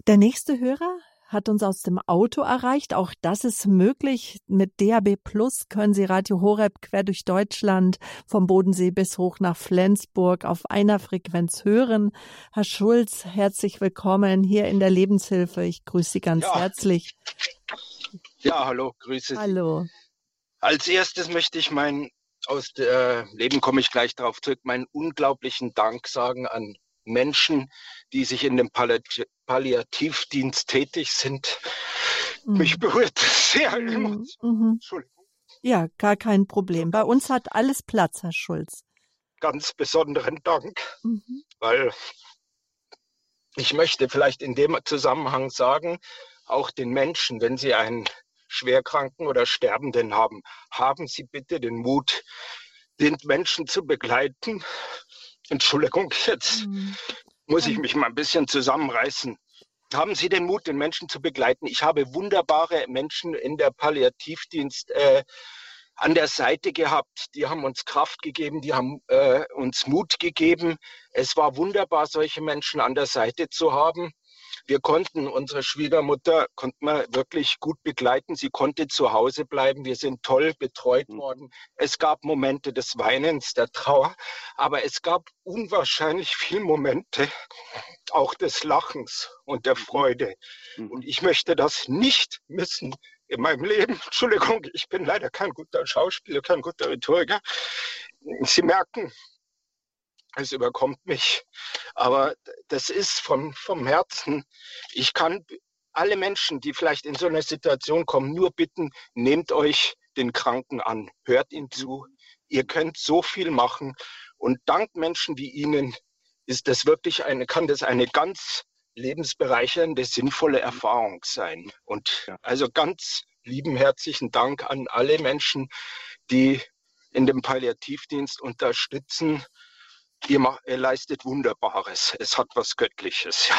Der nächste Hörer hat uns aus dem Auto erreicht. Auch das ist möglich. Mit DAB Plus können Sie Radio Horeb quer durch Deutschland vom Bodensee bis hoch nach Flensburg auf einer Frequenz hören. Herr Schulz, herzlich willkommen hier in der Lebenshilfe. Ich grüße Sie ganz ja. herzlich. Ja, hallo, grüße Sie. Hallo. Als erstes möchte ich mein aus dem Leben komme ich gleich darauf zurück, meinen unglaublichen Dank sagen an Menschen, die sich in dem Palliat Palliativdienst tätig sind. Mhm. Mich berührt sehr. Mhm. mhm. Entschuldigung. Ja, gar kein Problem. Bei uns hat alles Platz, Herr Schulz. Ganz besonderen Dank, mhm. weil ich möchte vielleicht in dem Zusammenhang sagen, auch den Menschen, wenn sie einen Schwerkranken oder Sterbenden haben. Haben Sie bitte den Mut, den Menschen zu begleiten. Entschuldigung, jetzt mhm. muss ich mich mal ein bisschen zusammenreißen. Haben Sie den Mut, den Menschen zu begleiten? Ich habe wunderbare Menschen in der Palliativdienst äh, an der Seite gehabt. Die haben uns Kraft gegeben, die haben äh, uns Mut gegeben. Es war wunderbar, solche Menschen an der Seite zu haben. Wir konnten unsere Schwiegermutter konnten wir wirklich gut begleiten. Sie konnte zu Hause bleiben. Wir sind toll betreut mhm. worden. Es gab Momente des Weinens, der Trauer, aber es gab unwahrscheinlich viele Momente auch des Lachens und der mhm. Freude. Mhm. Und ich möchte das nicht missen in meinem Leben. <laughs> Entschuldigung, ich bin leider kein guter Schauspieler, kein guter Rhetoriker. Sie merken, es überkommt mich. Aber das ist vom, vom Herzen. Ich kann alle Menschen, die vielleicht in so eine Situation kommen, nur bitten, nehmt euch den Kranken an, hört ihm zu. Ihr könnt so viel machen. Und dank Menschen wie Ihnen ist das wirklich eine, kann das eine ganz lebensbereichernde, sinnvolle Erfahrung sein. Und also ganz lieben herzlichen Dank an alle Menschen, die in dem Palliativdienst unterstützen ihr, macht, ihr leistet Wunderbares. Es hat was Göttliches.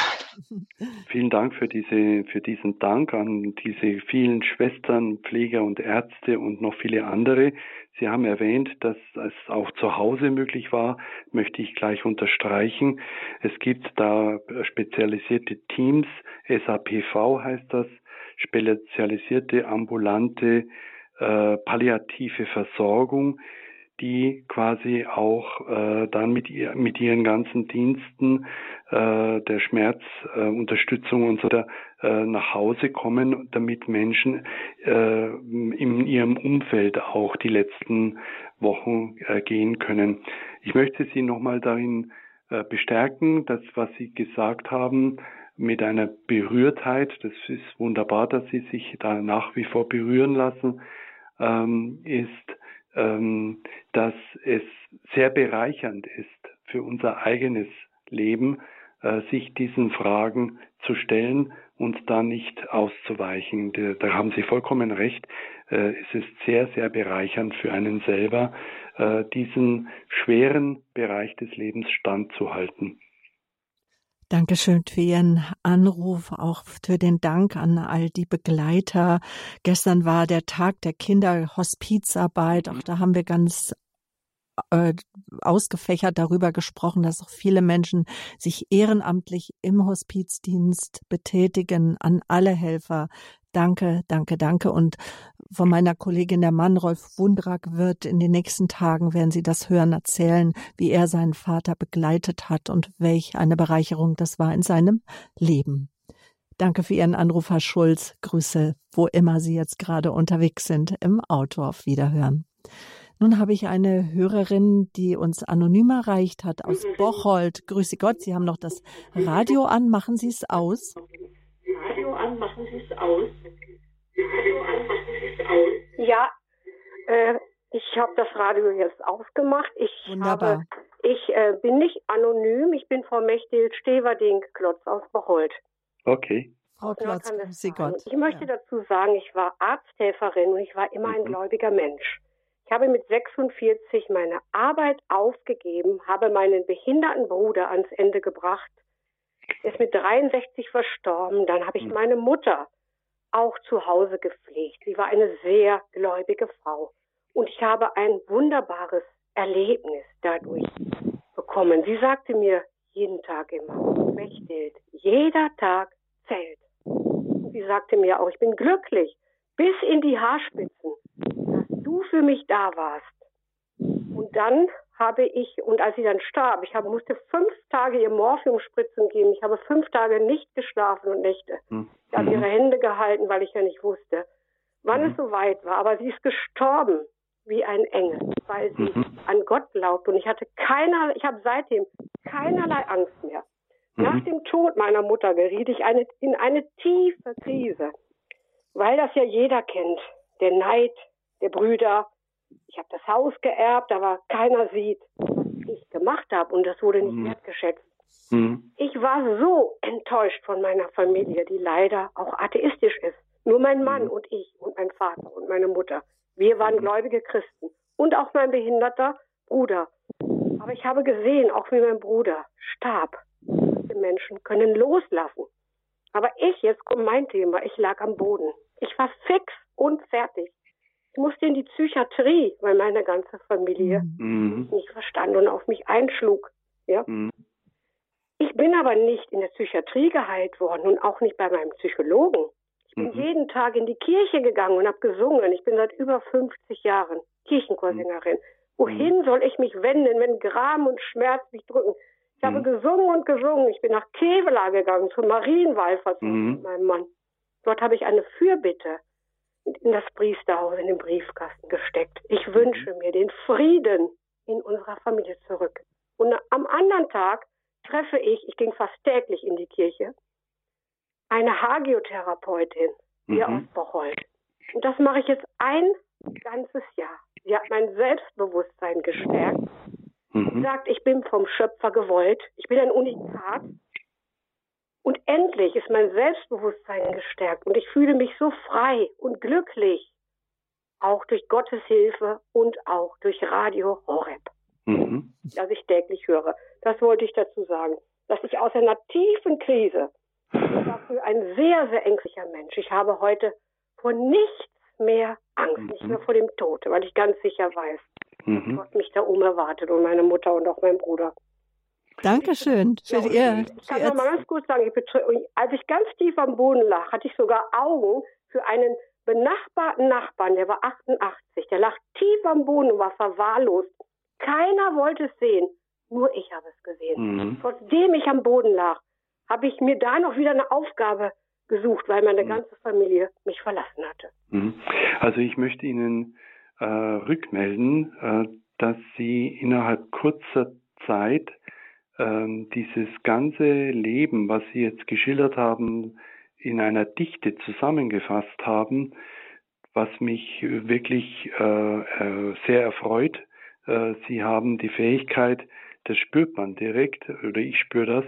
<laughs> Vielen Dank für diese, für diesen Dank an diese vielen Schwestern, Pfleger und Ärzte und noch viele andere. Sie haben erwähnt, dass es auch zu Hause möglich war, möchte ich gleich unterstreichen. Es gibt da spezialisierte Teams, SAPV heißt das, spezialisierte ambulante äh, palliative Versorgung, die quasi auch äh, dann mit, ihr, mit ihren ganzen Diensten äh, der Schmerzunterstützung äh, und so weiter äh, nach Hause kommen, damit Menschen äh, in ihrem Umfeld auch die letzten Wochen äh, gehen können. Ich möchte Sie nochmal darin äh, bestärken, dass was Sie gesagt haben, mit einer Berührtheit, das ist wunderbar, dass Sie sich da nach wie vor berühren lassen, ähm, ist, dass es sehr bereichernd ist für unser eigenes Leben, äh, sich diesen Fragen zu stellen und da nicht auszuweichen. Da haben Sie vollkommen recht. Äh, es ist sehr, sehr bereichernd für einen selber, äh, diesen schweren Bereich des Lebens standzuhalten. Dankeschön für Ihren Anruf, auch für den Dank an all die Begleiter. Gestern war der Tag der Kinderhospizarbeit. Auch da haben wir ganz äh, ausgefächert darüber gesprochen, dass auch viele Menschen sich ehrenamtlich im Hospizdienst betätigen, an alle Helfer. Danke, danke, danke. Und von meiner Kollegin der Mann, Rolf Wundrack, wird in den nächsten Tagen, werden Sie das hören, erzählen, wie er seinen Vater begleitet hat und welch eine Bereicherung das war in seinem Leben. Danke für Ihren Anruf, Herr Schulz. Grüße, wo immer Sie jetzt gerade unterwegs sind, im Auto auf Wiederhören. Nun habe ich eine Hörerin, die uns anonym erreicht hat aus Bocholt. Grüße Gott, Sie haben noch das Radio an. Machen Sie es aus. Radio an, machen Sie es aus. Radio an, machen Sie es aus. Ja, äh, ich habe das Radio jetzt ausgemacht. Ich Wunderbar. Habe, ich äh, bin nicht anonym. Ich bin Frau Mechthild Steverding Klotz aus Bocholt. Okay. Frau Klotz, grüße Gott. Ich möchte ja. dazu sagen, ich war Arzthelferin und ich war immer mhm. ein gläubiger Mensch. Ich habe mit 46 meine Arbeit aufgegeben, habe meinen behinderten Bruder ans Ende gebracht. Er ist mit 63 verstorben. Dann habe ich hm. meine Mutter auch zu Hause gepflegt. Sie war eine sehr gläubige Frau. Und ich habe ein wunderbares Erlebnis dadurch bekommen. Sie sagte mir jeden Tag immer, Mechthild, jeder Tag zählt. Und sie sagte mir auch, ich bin glücklich bis in die Haarspitzen, du für mich da warst. Und dann habe ich, und als sie dann starb, ich habe, musste fünf Tage ihr Morphiumspritzen geben. Ich habe fünf Tage nicht geschlafen und Nächte. Mhm. Ich habe ihre Hände gehalten, weil ich ja nicht wusste, wann mhm. es soweit war. Aber sie ist gestorben wie ein Engel, weil sie mhm. an Gott glaubt. Und ich hatte keinerlei, ich habe seitdem keinerlei Angst mehr. Nach mhm. dem Tod meiner Mutter geriet ich eine, in eine tiefe Krise, weil das ja jeder kennt. Der Neid, der Brüder. Ich habe das Haus geerbt, aber keiner sieht, was ich gemacht habe und das wurde nicht mhm. wertgeschätzt. Mhm. Ich war so enttäuscht von meiner Familie, die leider auch atheistisch ist. Nur mein Mann mhm. und ich und mein Vater und meine Mutter. Wir waren mhm. gläubige Christen. Und auch mein behinderter Bruder. Aber ich habe gesehen, auch wie mein Bruder starb. Die Menschen können loslassen. Aber ich, jetzt kommt mein Thema, ich lag am Boden. Ich war fix und fertig. Ich musste in die Psychiatrie, weil meine ganze Familie mhm. nicht verstand und auf mich einschlug. Ja? Mhm. Ich bin aber nicht in der Psychiatrie geheilt worden und auch nicht bei meinem Psychologen. Ich bin mhm. jeden Tag in die Kirche gegangen und habe gesungen. Ich bin seit über 50 Jahren Kirchenchorsängerin. Mhm. Wohin soll ich mich wenden, wenn Gram und Schmerz mich drücken? Ich mhm. habe gesungen und gesungen. Ich bin nach Kevela gegangen, zum Marienwallfahrt mhm. mit meinem Mann. Dort habe ich eine Fürbitte in das Priesterhaus, in den Briefkasten gesteckt. Ich mhm. wünsche mir den Frieden in unserer Familie zurück. Und am anderen Tag treffe ich, ich ging fast täglich in die Kirche, eine Hagiotherapeutin hier mhm. aus Bocholt. Und das mache ich jetzt ein ganzes Jahr. Sie hat mein Selbstbewusstsein gestärkt. Mhm. Sie sagt, ich bin vom Schöpfer gewollt. Ich bin ein Unikat. Und endlich ist mein Selbstbewusstsein gestärkt und ich fühle mich so frei und glücklich. Auch durch Gottes Hilfe und auch durch Radio Horeb, mhm. das ich täglich höre. Das wollte ich dazu sagen, dass ich aus einer tiefen Krise, ich war früher ein sehr, sehr ängstlicher Mensch. Ich habe heute vor nichts mehr Angst, mhm. nicht mehr vor dem Tod, weil ich ganz sicher weiß, mhm. was mich da oben erwartet und meine Mutter und auch mein Bruder. Dankeschön für ja, Ihr. Ich kann noch mal ganz kurz sagen, ich als ich ganz tief am Boden lag, hatte ich sogar Augen für einen benachbarten Nachbarn, der war 88, der lag tief am Boden und war verwahrlost. Keiner wollte es sehen, nur ich habe es gesehen. Mhm. Trotzdem ich am Boden lag, habe ich mir da noch wieder eine Aufgabe gesucht, weil meine mhm. ganze Familie mich verlassen hatte. Mhm. Also ich möchte Ihnen äh, rückmelden, äh, dass Sie innerhalb kurzer Zeit ähm, dieses ganze Leben, was Sie jetzt geschildert haben, in einer Dichte zusammengefasst haben, was mich wirklich äh, äh, sehr erfreut. Äh, Sie haben die Fähigkeit, das spürt man direkt, oder ich spüre das,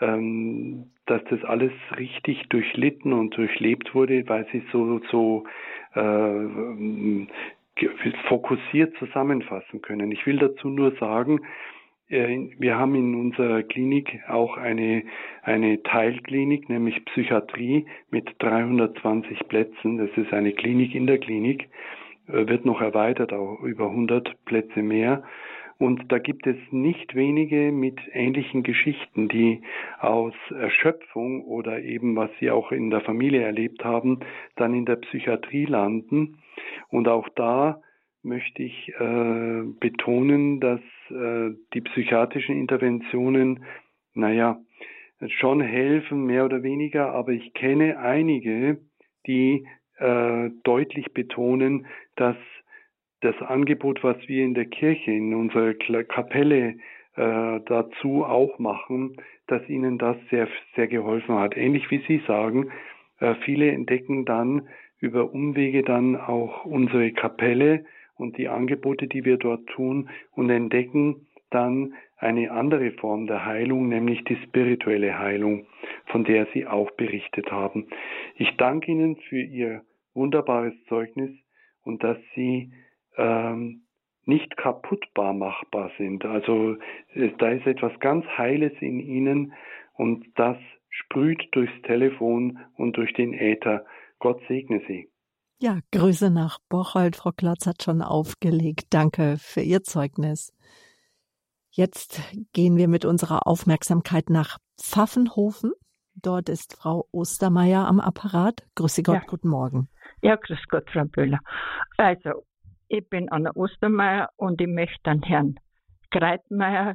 ähm, dass das alles richtig durchlitten und durchlebt wurde, weil Sie so, so äh, fokussiert zusammenfassen können. Ich will dazu nur sagen, äh, wir haben in unserer Klinik auch eine, eine Teilklinik, nämlich Psychiatrie mit 320 Plätzen. Das ist eine Klinik in der Klinik, wird noch erweitert, auch über 100 Plätze mehr. Und da gibt es nicht wenige mit ähnlichen Geschichten, die aus Erschöpfung oder eben, was sie auch in der Familie erlebt haben, dann in der Psychiatrie landen. Und auch da möchte ich äh, betonen, dass äh, die psychiatrischen Interventionen, naja, schon helfen, mehr oder weniger, aber ich kenne einige, die äh, deutlich betonen, dass das Angebot, was wir in der Kirche, in unserer Kapelle äh, dazu auch machen, dass ihnen das sehr, sehr geholfen hat. Ähnlich wie Sie sagen, äh, viele entdecken dann über Umwege dann auch unsere Kapelle, und die Angebote, die wir dort tun und entdecken dann eine andere Form der Heilung, nämlich die spirituelle Heilung, von der Sie auch berichtet haben. Ich danke Ihnen für Ihr wunderbares Zeugnis und dass Sie ähm, nicht kaputtbar machbar sind. Also da ist etwas ganz Heiles in Ihnen und das sprüht durchs Telefon und durch den Äther. Gott segne Sie. Ja, Grüße nach Bocholt. Frau Klotz hat schon aufgelegt. Danke für Ihr Zeugnis. Jetzt gehen wir mit unserer Aufmerksamkeit nach Pfaffenhofen. Dort ist Frau Ostermeier am Apparat. Grüße Gott, ja. guten Morgen. Ja, grüß Gott, Frau Böhler. Also, ich bin Anna Ostermeier und ich möchte den Herrn Greitmeier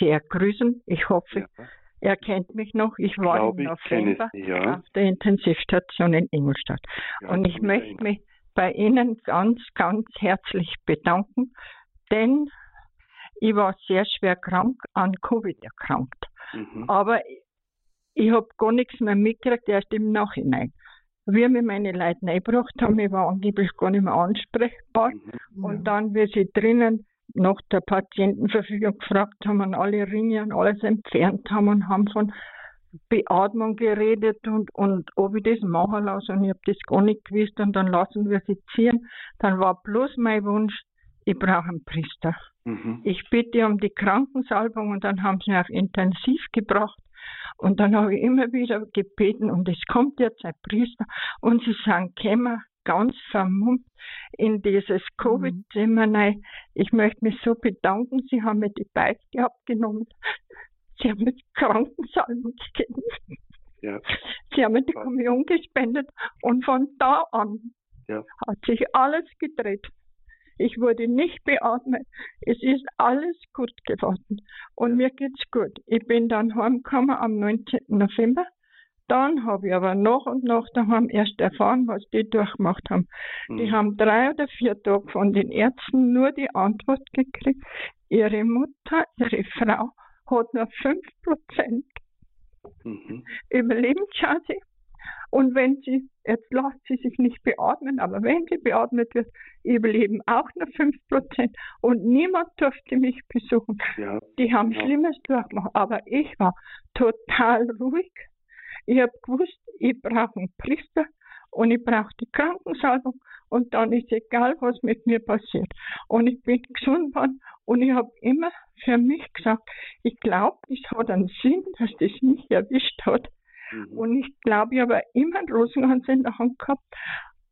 sehr grüßen. Ich hoffe, ja. Er kennt mich noch. Ich war Glaub im November ich, ja. auf der Intensivstation in Ingolstadt. Ja, und ich möchte mich bei Ihnen ganz, ganz herzlich bedanken, denn ich war sehr schwer krank, an Covid erkrankt. Mhm. Aber ich habe gar nichts mehr mitgekriegt, erst im Nachhinein. Wie mir meine Leute eingebracht haben, ich war angeblich gar nicht mehr ansprechbar. Mhm. Und dann, wie sie drinnen nach der Patientenverfügung gefragt haben und alle Ringe und alles entfernt haben und haben von Beatmung geredet und, und ob ich das machen lasse und ich habe das gar nicht gewusst und dann lassen wir sie ziehen. Dann war bloß mein Wunsch, ich brauche einen Priester. Mhm. Ich bitte um die Krankensalbung und dann haben sie mich auf Intensiv gebracht und dann habe ich immer wieder gebeten und es kommt jetzt ein Priester und sie sagen, käme ganz vermummt in dieses Covid-Zimmer rein. Ich möchte mich so bedanken. Sie haben mir die Beichte abgenommen. Sie haben mir Krankensalben gegeben. Ja. Sie haben mir die Kommunion gespendet und von da an ja. hat sich alles gedreht. Ich wurde nicht beatmet. Es ist alles gut geworden. Und mir geht's gut. Ich bin dann heimgekommen am 19. November. Dann habe ich aber noch und noch daheim erst erfahren, was die durchgemacht haben. Mhm. Die haben drei oder vier Tage von den Ärzten nur die Antwort gekriegt, ihre Mutter, ihre Frau hat nur 5% mhm. Überlebenschance. Und wenn sie, jetzt lässt sie sich nicht beatmen, aber wenn sie beatmet wird, überleben auch nur 5%. Und niemand durfte mich besuchen. Ja. Die haben ja. Schlimmes durchgemacht. Aber ich war total ruhig. Ich habe gewusst, ich brauche einen Priester und ich brauche die Krankensalbung und dann ist egal, was mit mir passiert. Und ich bin gesund worden und ich habe immer für mich gesagt, ich glaube, es hat einen Sinn, dass das mich erwischt hat. Mhm. Und ich glaube, ich habe immer einen Rosenkranz in der Hand gehabt.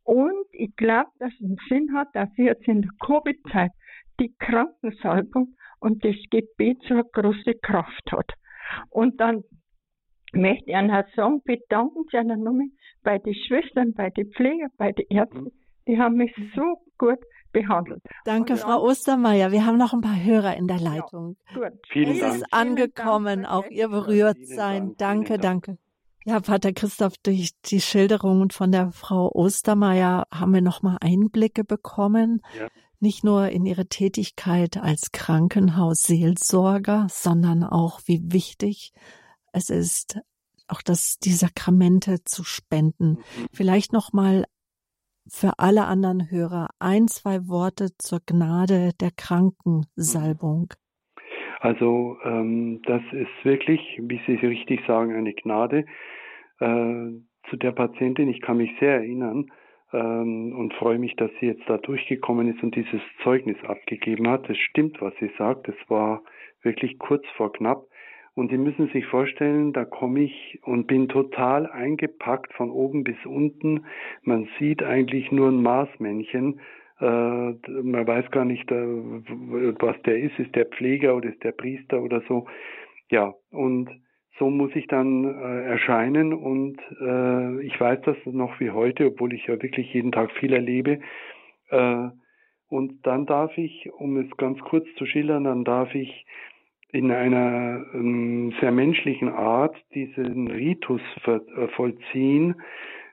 Und ich glaube, dass es einen Sinn hat, dass ich jetzt in der Covid-Zeit die Krankensalbung und das Gebet so eine große Kraft hat. Und dann möchte ich Ihnen sagen, bedanken Sie einen nochmal bei den Schwestern, bei den Pflegern, bei den Ärzten. Mhm. Die haben mich so gut behandelt. Danke, und Frau Ostermeier. Wir haben noch ein paar Hörer in der Leitung. Ja, gut. Vielen es Dank. ist angekommen, Dank. auch Ihr berührt sein. Danke, danke. Ja, Pater Christoph, durch die Schilderungen von der Frau Ostermeier haben wir nochmal Einblicke bekommen. Ja. Nicht nur in ihre Tätigkeit als Krankenhausseelsorger, sondern auch, wie wichtig es ist, auch das, die Sakramente zu spenden. Mhm. Vielleicht nochmal für alle anderen Hörer ein, zwei Worte zur Gnade der Krankensalbung. Also ähm, das ist wirklich, wie Sie richtig sagen, eine Gnade. Äh, zu der Patientin, ich kann mich sehr erinnern ähm, und freue mich, dass sie jetzt da durchgekommen ist und dieses Zeugnis abgegeben hat. Es stimmt, was sie sagt. Es war wirklich kurz vor knapp. Und Sie müssen sich vorstellen, da komme ich und bin total eingepackt von oben bis unten. Man sieht eigentlich nur ein Marsmännchen. Äh, man weiß gar nicht, äh, was der ist. Ist der Pfleger oder ist der Priester oder so? Ja, und so muss ich dann äh, erscheinen und äh, ich weiß das noch wie heute, obwohl ich ja wirklich jeden Tag viel erlebe. Äh, und dann darf ich, um es ganz kurz zu schildern, dann darf ich in einer ähm, sehr menschlichen Art diesen Ritus vollziehen,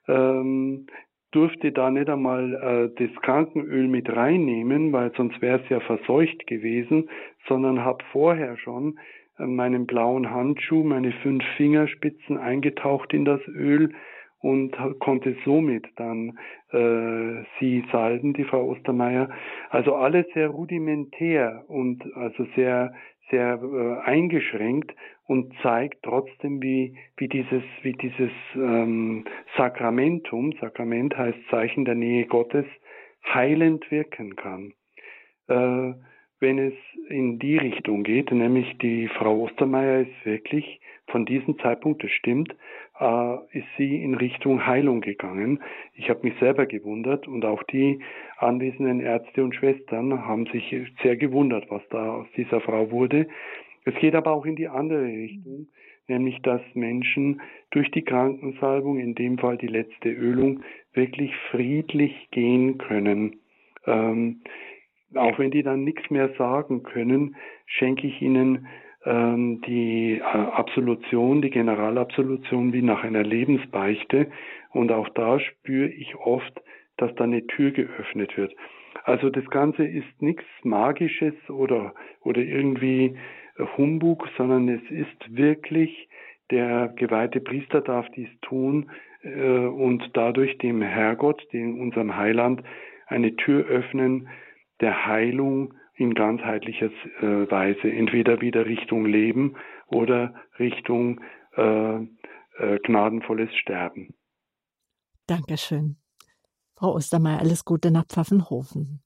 ähm, durfte da nicht einmal äh, das Krankenöl mit reinnehmen, weil sonst wäre es ja verseucht gewesen, sondern habe vorher schon äh, meinen blauen Handschuh, meine fünf Fingerspitzen eingetaucht in das Öl und konnte somit dann äh, sie salben, die Frau Ostermeier. Also alles sehr rudimentär und also sehr sehr äh, eingeschränkt und zeigt trotzdem, wie, wie dieses, wie dieses ähm, Sakramentum, Sakrament heißt Zeichen der Nähe Gottes, heilend wirken kann. Äh, wenn es in die Richtung geht, nämlich die Frau Ostermeier ist wirklich von diesem Zeitpunkt, das stimmt, äh, ist sie in Richtung Heilung gegangen. Ich habe mich selber gewundert und auch die anwesenden Ärzte und Schwestern haben sich sehr gewundert, was da aus dieser Frau wurde. Es geht aber auch in die andere Richtung, nämlich dass Menschen durch die Krankensalbung, in dem Fall die letzte Ölung, wirklich friedlich gehen können. Ähm, auch wenn die dann nichts mehr sagen können, schenke ich ihnen ähm, die äh, Absolution, die Generalabsolution wie nach einer Lebensbeichte. Und auch da spüre ich oft, dass da eine Tür geöffnet wird. Also das Ganze ist nichts Magisches oder, oder irgendwie Humbug, sondern es ist wirklich, der geweihte Priester darf dies tun äh, und dadurch dem Herrgott, dem unserem Heiland, eine Tür öffnen der Heilung in ganzheitlicher äh, Weise, entweder wieder Richtung Leben oder Richtung äh, äh, gnadenvolles Sterben. Dankeschön. Frau Ostermeier, alles Gute nach Pfaffenhofen.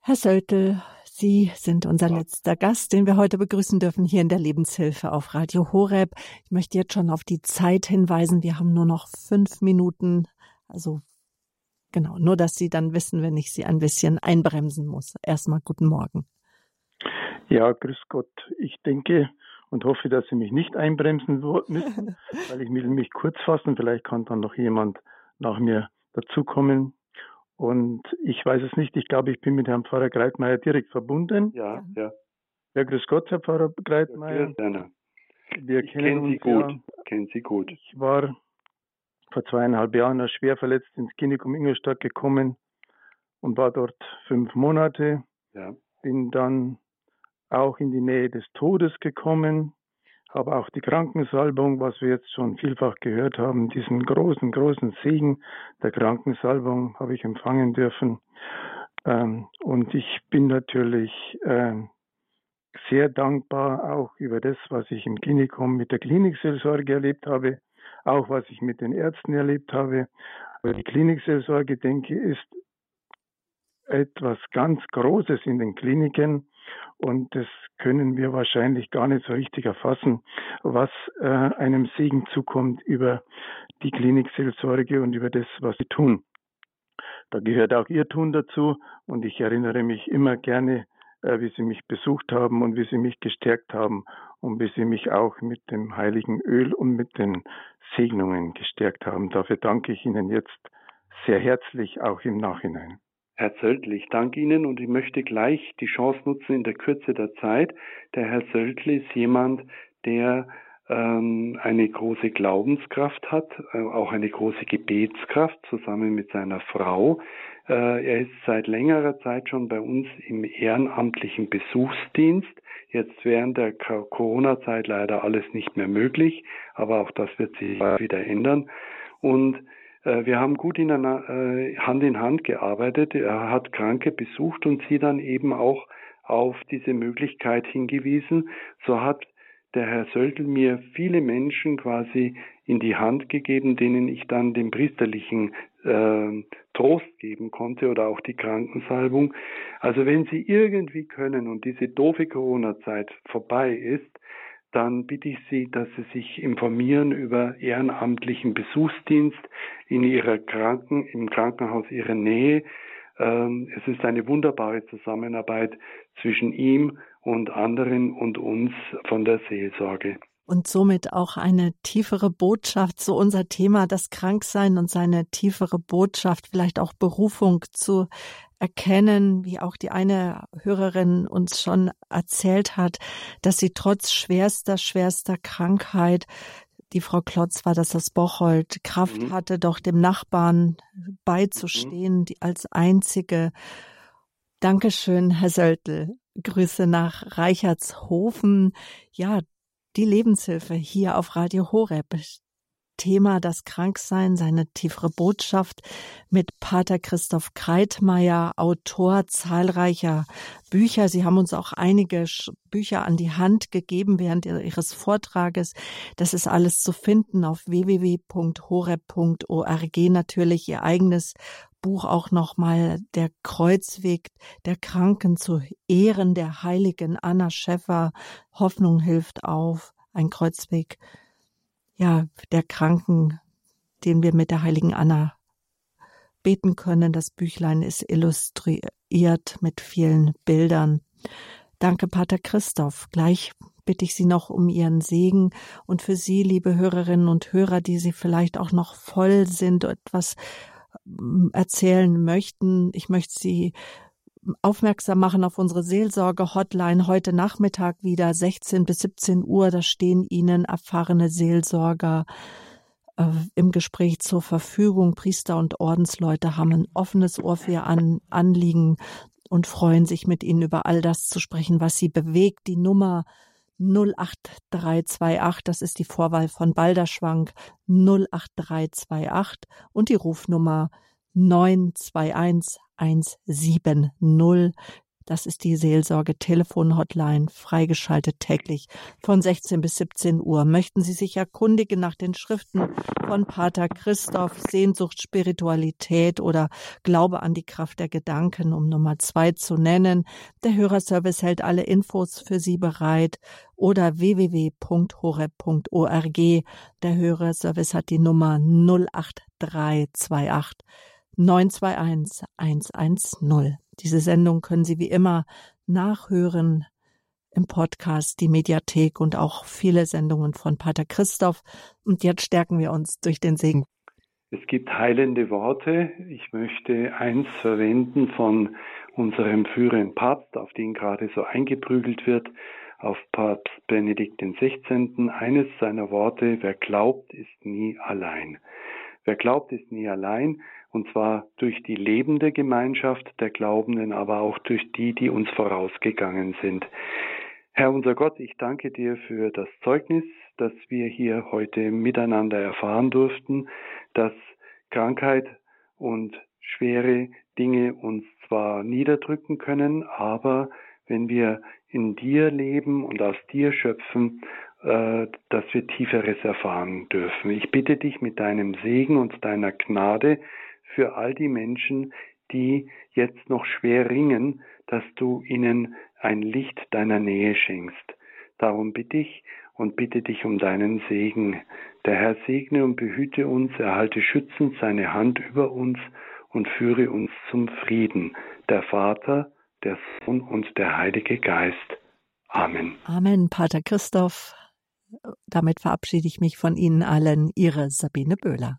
Herr Söltel, Sie sind unser letzter Gast, den wir heute begrüßen dürfen hier in der Lebenshilfe auf Radio Horeb. Ich möchte jetzt schon auf die Zeit hinweisen. Wir haben nur noch fünf Minuten. Also Genau, nur dass Sie dann wissen, wenn ich Sie ein bisschen einbremsen muss. Erstmal guten Morgen. Ja, grüß Gott. Ich denke, und hoffe, dass Sie mich nicht einbremsen müssen, <laughs> weil ich will mich kurz fassen. Vielleicht kann dann noch jemand nach mir dazukommen. Und ich weiß es nicht. Ich glaube, ich bin mit Herrn Pfarrer Greitmeier direkt verbunden. Ja, ja. Ja, grüß Gott, Herr Pfarrer Greitmeier. Ja, Wir ich kennen Sie gut. Ja. Kennen Sie gut. Ich war vor zweieinhalb Jahren schwer verletzt ins Klinikum Ingolstadt gekommen und war dort fünf Monate. Ja. Bin dann auch in die Nähe des Todes gekommen, habe auch die Krankensalbung, was wir jetzt schon vielfach gehört haben, diesen großen, großen Segen der Krankensalbung habe ich empfangen dürfen. Ähm, und ich bin natürlich ähm, sehr dankbar auch über das, was ich im Klinikum mit der Klinikseelsorge erlebt habe, auch was ich mit den Ärzten erlebt habe. Aber die Klinikseelsorge, denke ich, ist etwas ganz Großes in den Kliniken und das können wir wahrscheinlich gar nicht so richtig erfassen, was äh, einem Segen zukommt über die Klinikseelsorge und über das, was sie tun. Da gehört auch ihr Tun dazu und ich erinnere mich immer gerne, äh, wie sie mich besucht haben und wie sie mich gestärkt haben und wie sie mich auch mit dem heiligen Öl und mit den Segnungen gestärkt haben. Dafür danke ich Ihnen jetzt sehr herzlich, auch im Nachhinein. Herr Söldl, ich danke Ihnen und ich möchte gleich die Chance nutzen in der Kürze der Zeit. Der Herr Söldl ist jemand, der ähm, eine große Glaubenskraft hat, äh, auch eine große Gebetskraft zusammen mit seiner Frau. Äh, er ist seit längerer Zeit schon bei uns im ehrenamtlichen Besuchsdienst. Jetzt während der Corona-Zeit leider alles nicht mehr möglich, aber auch das wird sich wieder ändern. Und wir haben gut in einer, äh, Hand in Hand gearbeitet. Er hat Kranke besucht und sie dann eben auch auf diese Möglichkeit hingewiesen. So hat der Herr Söldl mir viele Menschen quasi in die Hand gegeben, denen ich dann den priesterlichen äh, Trost geben konnte oder auch die Krankensalbung. Also wenn Sie irgendwie können und diese doofe Corona-Zeit vorbei ist, dann bitte ich Sie, dass Sie sich informieren über ehrenamtlichen Besuchsdienst in Ihrer Kranken, im Krankenhaus Ihrer Nähe. Ähm, es ist eine wunderbare Zusammenarbeit zwischen ihm und anderen und uns von der Seelsorge und somit auch eine tiefere Botschaft, so unser Thema, das Kranksein und seine tiefere Botschaft, vielleicht auch Berufung zu erkennen, wie auch die eine Hörerin uns schon erzählt hat, dass sie trotz schwerster, schwerster Krankheit, die Frau Klotz war das aus Bocholt, Kraft mhm. hatte, doch dem Nachbarn beizustehen, mhm. die als einzige. Dankeschön, Herr Söldl. Grüße nach Reichertshofen. Ja, die Lebenshilfe hier auf Radio Horeb. Thema das Kranksein, seine tiefere Botschaft mit Pater Christoph Kreitmeier, Autor zahlreicher Bücher. Sie haben uns auch einige Bücher an die Hand gegeben während Ihres Vortrages. Das ist alles zu finden auf www.horeb.org. Natürlich Ihr eigenes Buch auch nochmal Der Kreuzweg der Kranken zu Ehren der heiligen Anna Schäffer. Hoffnung hilft auf. Ein Kreuzweg ja, der Kranken, den wir mit der heiligen Anna beten können. Das Büchlein ist illustriert mit vielen Bildern. Danke, Pater Christoph. Gleich bitte ich Sie noch um Ihren Segen und für Sie, liebe Hörerinnen und Hörer, die Sie vielleicht auch noch voll sind, etwas ähm, erzählen möchten. Ich möchte Sie aufmerksam machen auf unsere Seelsorge-Hotline heute Nachmittag wieder 16 bis 17 Uhr. Da stehen Ihnen erfahrene Seelsorger äh, im Gespräch zur Verfügung. Priester und Ordensleute haben ein offenes Ohr für ihr An Anliegen und freuen sich mit Ihnen über all das zu sprechen, was Sie bewegt. Die Nummer 08328, das ist die Vorwahl von Balderschwank 08328 und die Rufnummer 921 170. Das ist die Seelsorge Telefon-Hotline, freigeschaltet täglich von 16 bis 17 Uhr. Möchten Sie sich erkundigen nach den Schriften von Pater Christoph, Sehnsucht, Spiritualität oder Glaube an die Kraft der Gedanken, um Nummer zwei zu nennen? Der Hörerservice hält alle Infos für Sie bereit oder www.horeb.org. Der Hörerservice hat die Nummer 08328 921 110. Diese Sendung können Sie wie immer nachhören im Podcast, die Mediathek und auch viele Sendungen von Pater Christoph. Und jetzt stärken wir uns durch den Segen. Es gibt heilende Worte. Ich möchte eins verwenden von unserem führenden Papst, auf den gerade so eingeprügelt wird, auf Papst Benedikt XVI. Eines seiner Worte, wer glaubt, ist nie allein. Wer glaubt, ist nie allein, und zwar durch die lebende Gemeinschaft der Glaubenden, aber auch durch die, die uns vorausgegangen sind. Herr unser Gott, ich danke dir für das Zeugnis, das wir hier heute miteinander erfahren durften, dass Krankheit und schwere Dinge uns zwar niederdrücken können, aber wenn wir in dir leben und aus dir schöpfen, äh, dass wir Tieferes erfahren dürfen. Ich bitte dich mit deinem Segen und deiner Gnade für all die Menschen, die jetzt noch schwer ringen, dass du ihnen ein Licht deiner Nähe schenkst. Darum bitte ich und bitte dich um deinen Segen. Der Herr segne und behüte uns, erhalte schützend seine Hand über uns und führe uns zum Frieden. Der Vater, der Sohn und der Heilige Geist. Amen. Amen, Pater Christoph. Damit verabschiede ich mich von Ihnen allen, Ihre Sabine Böhler.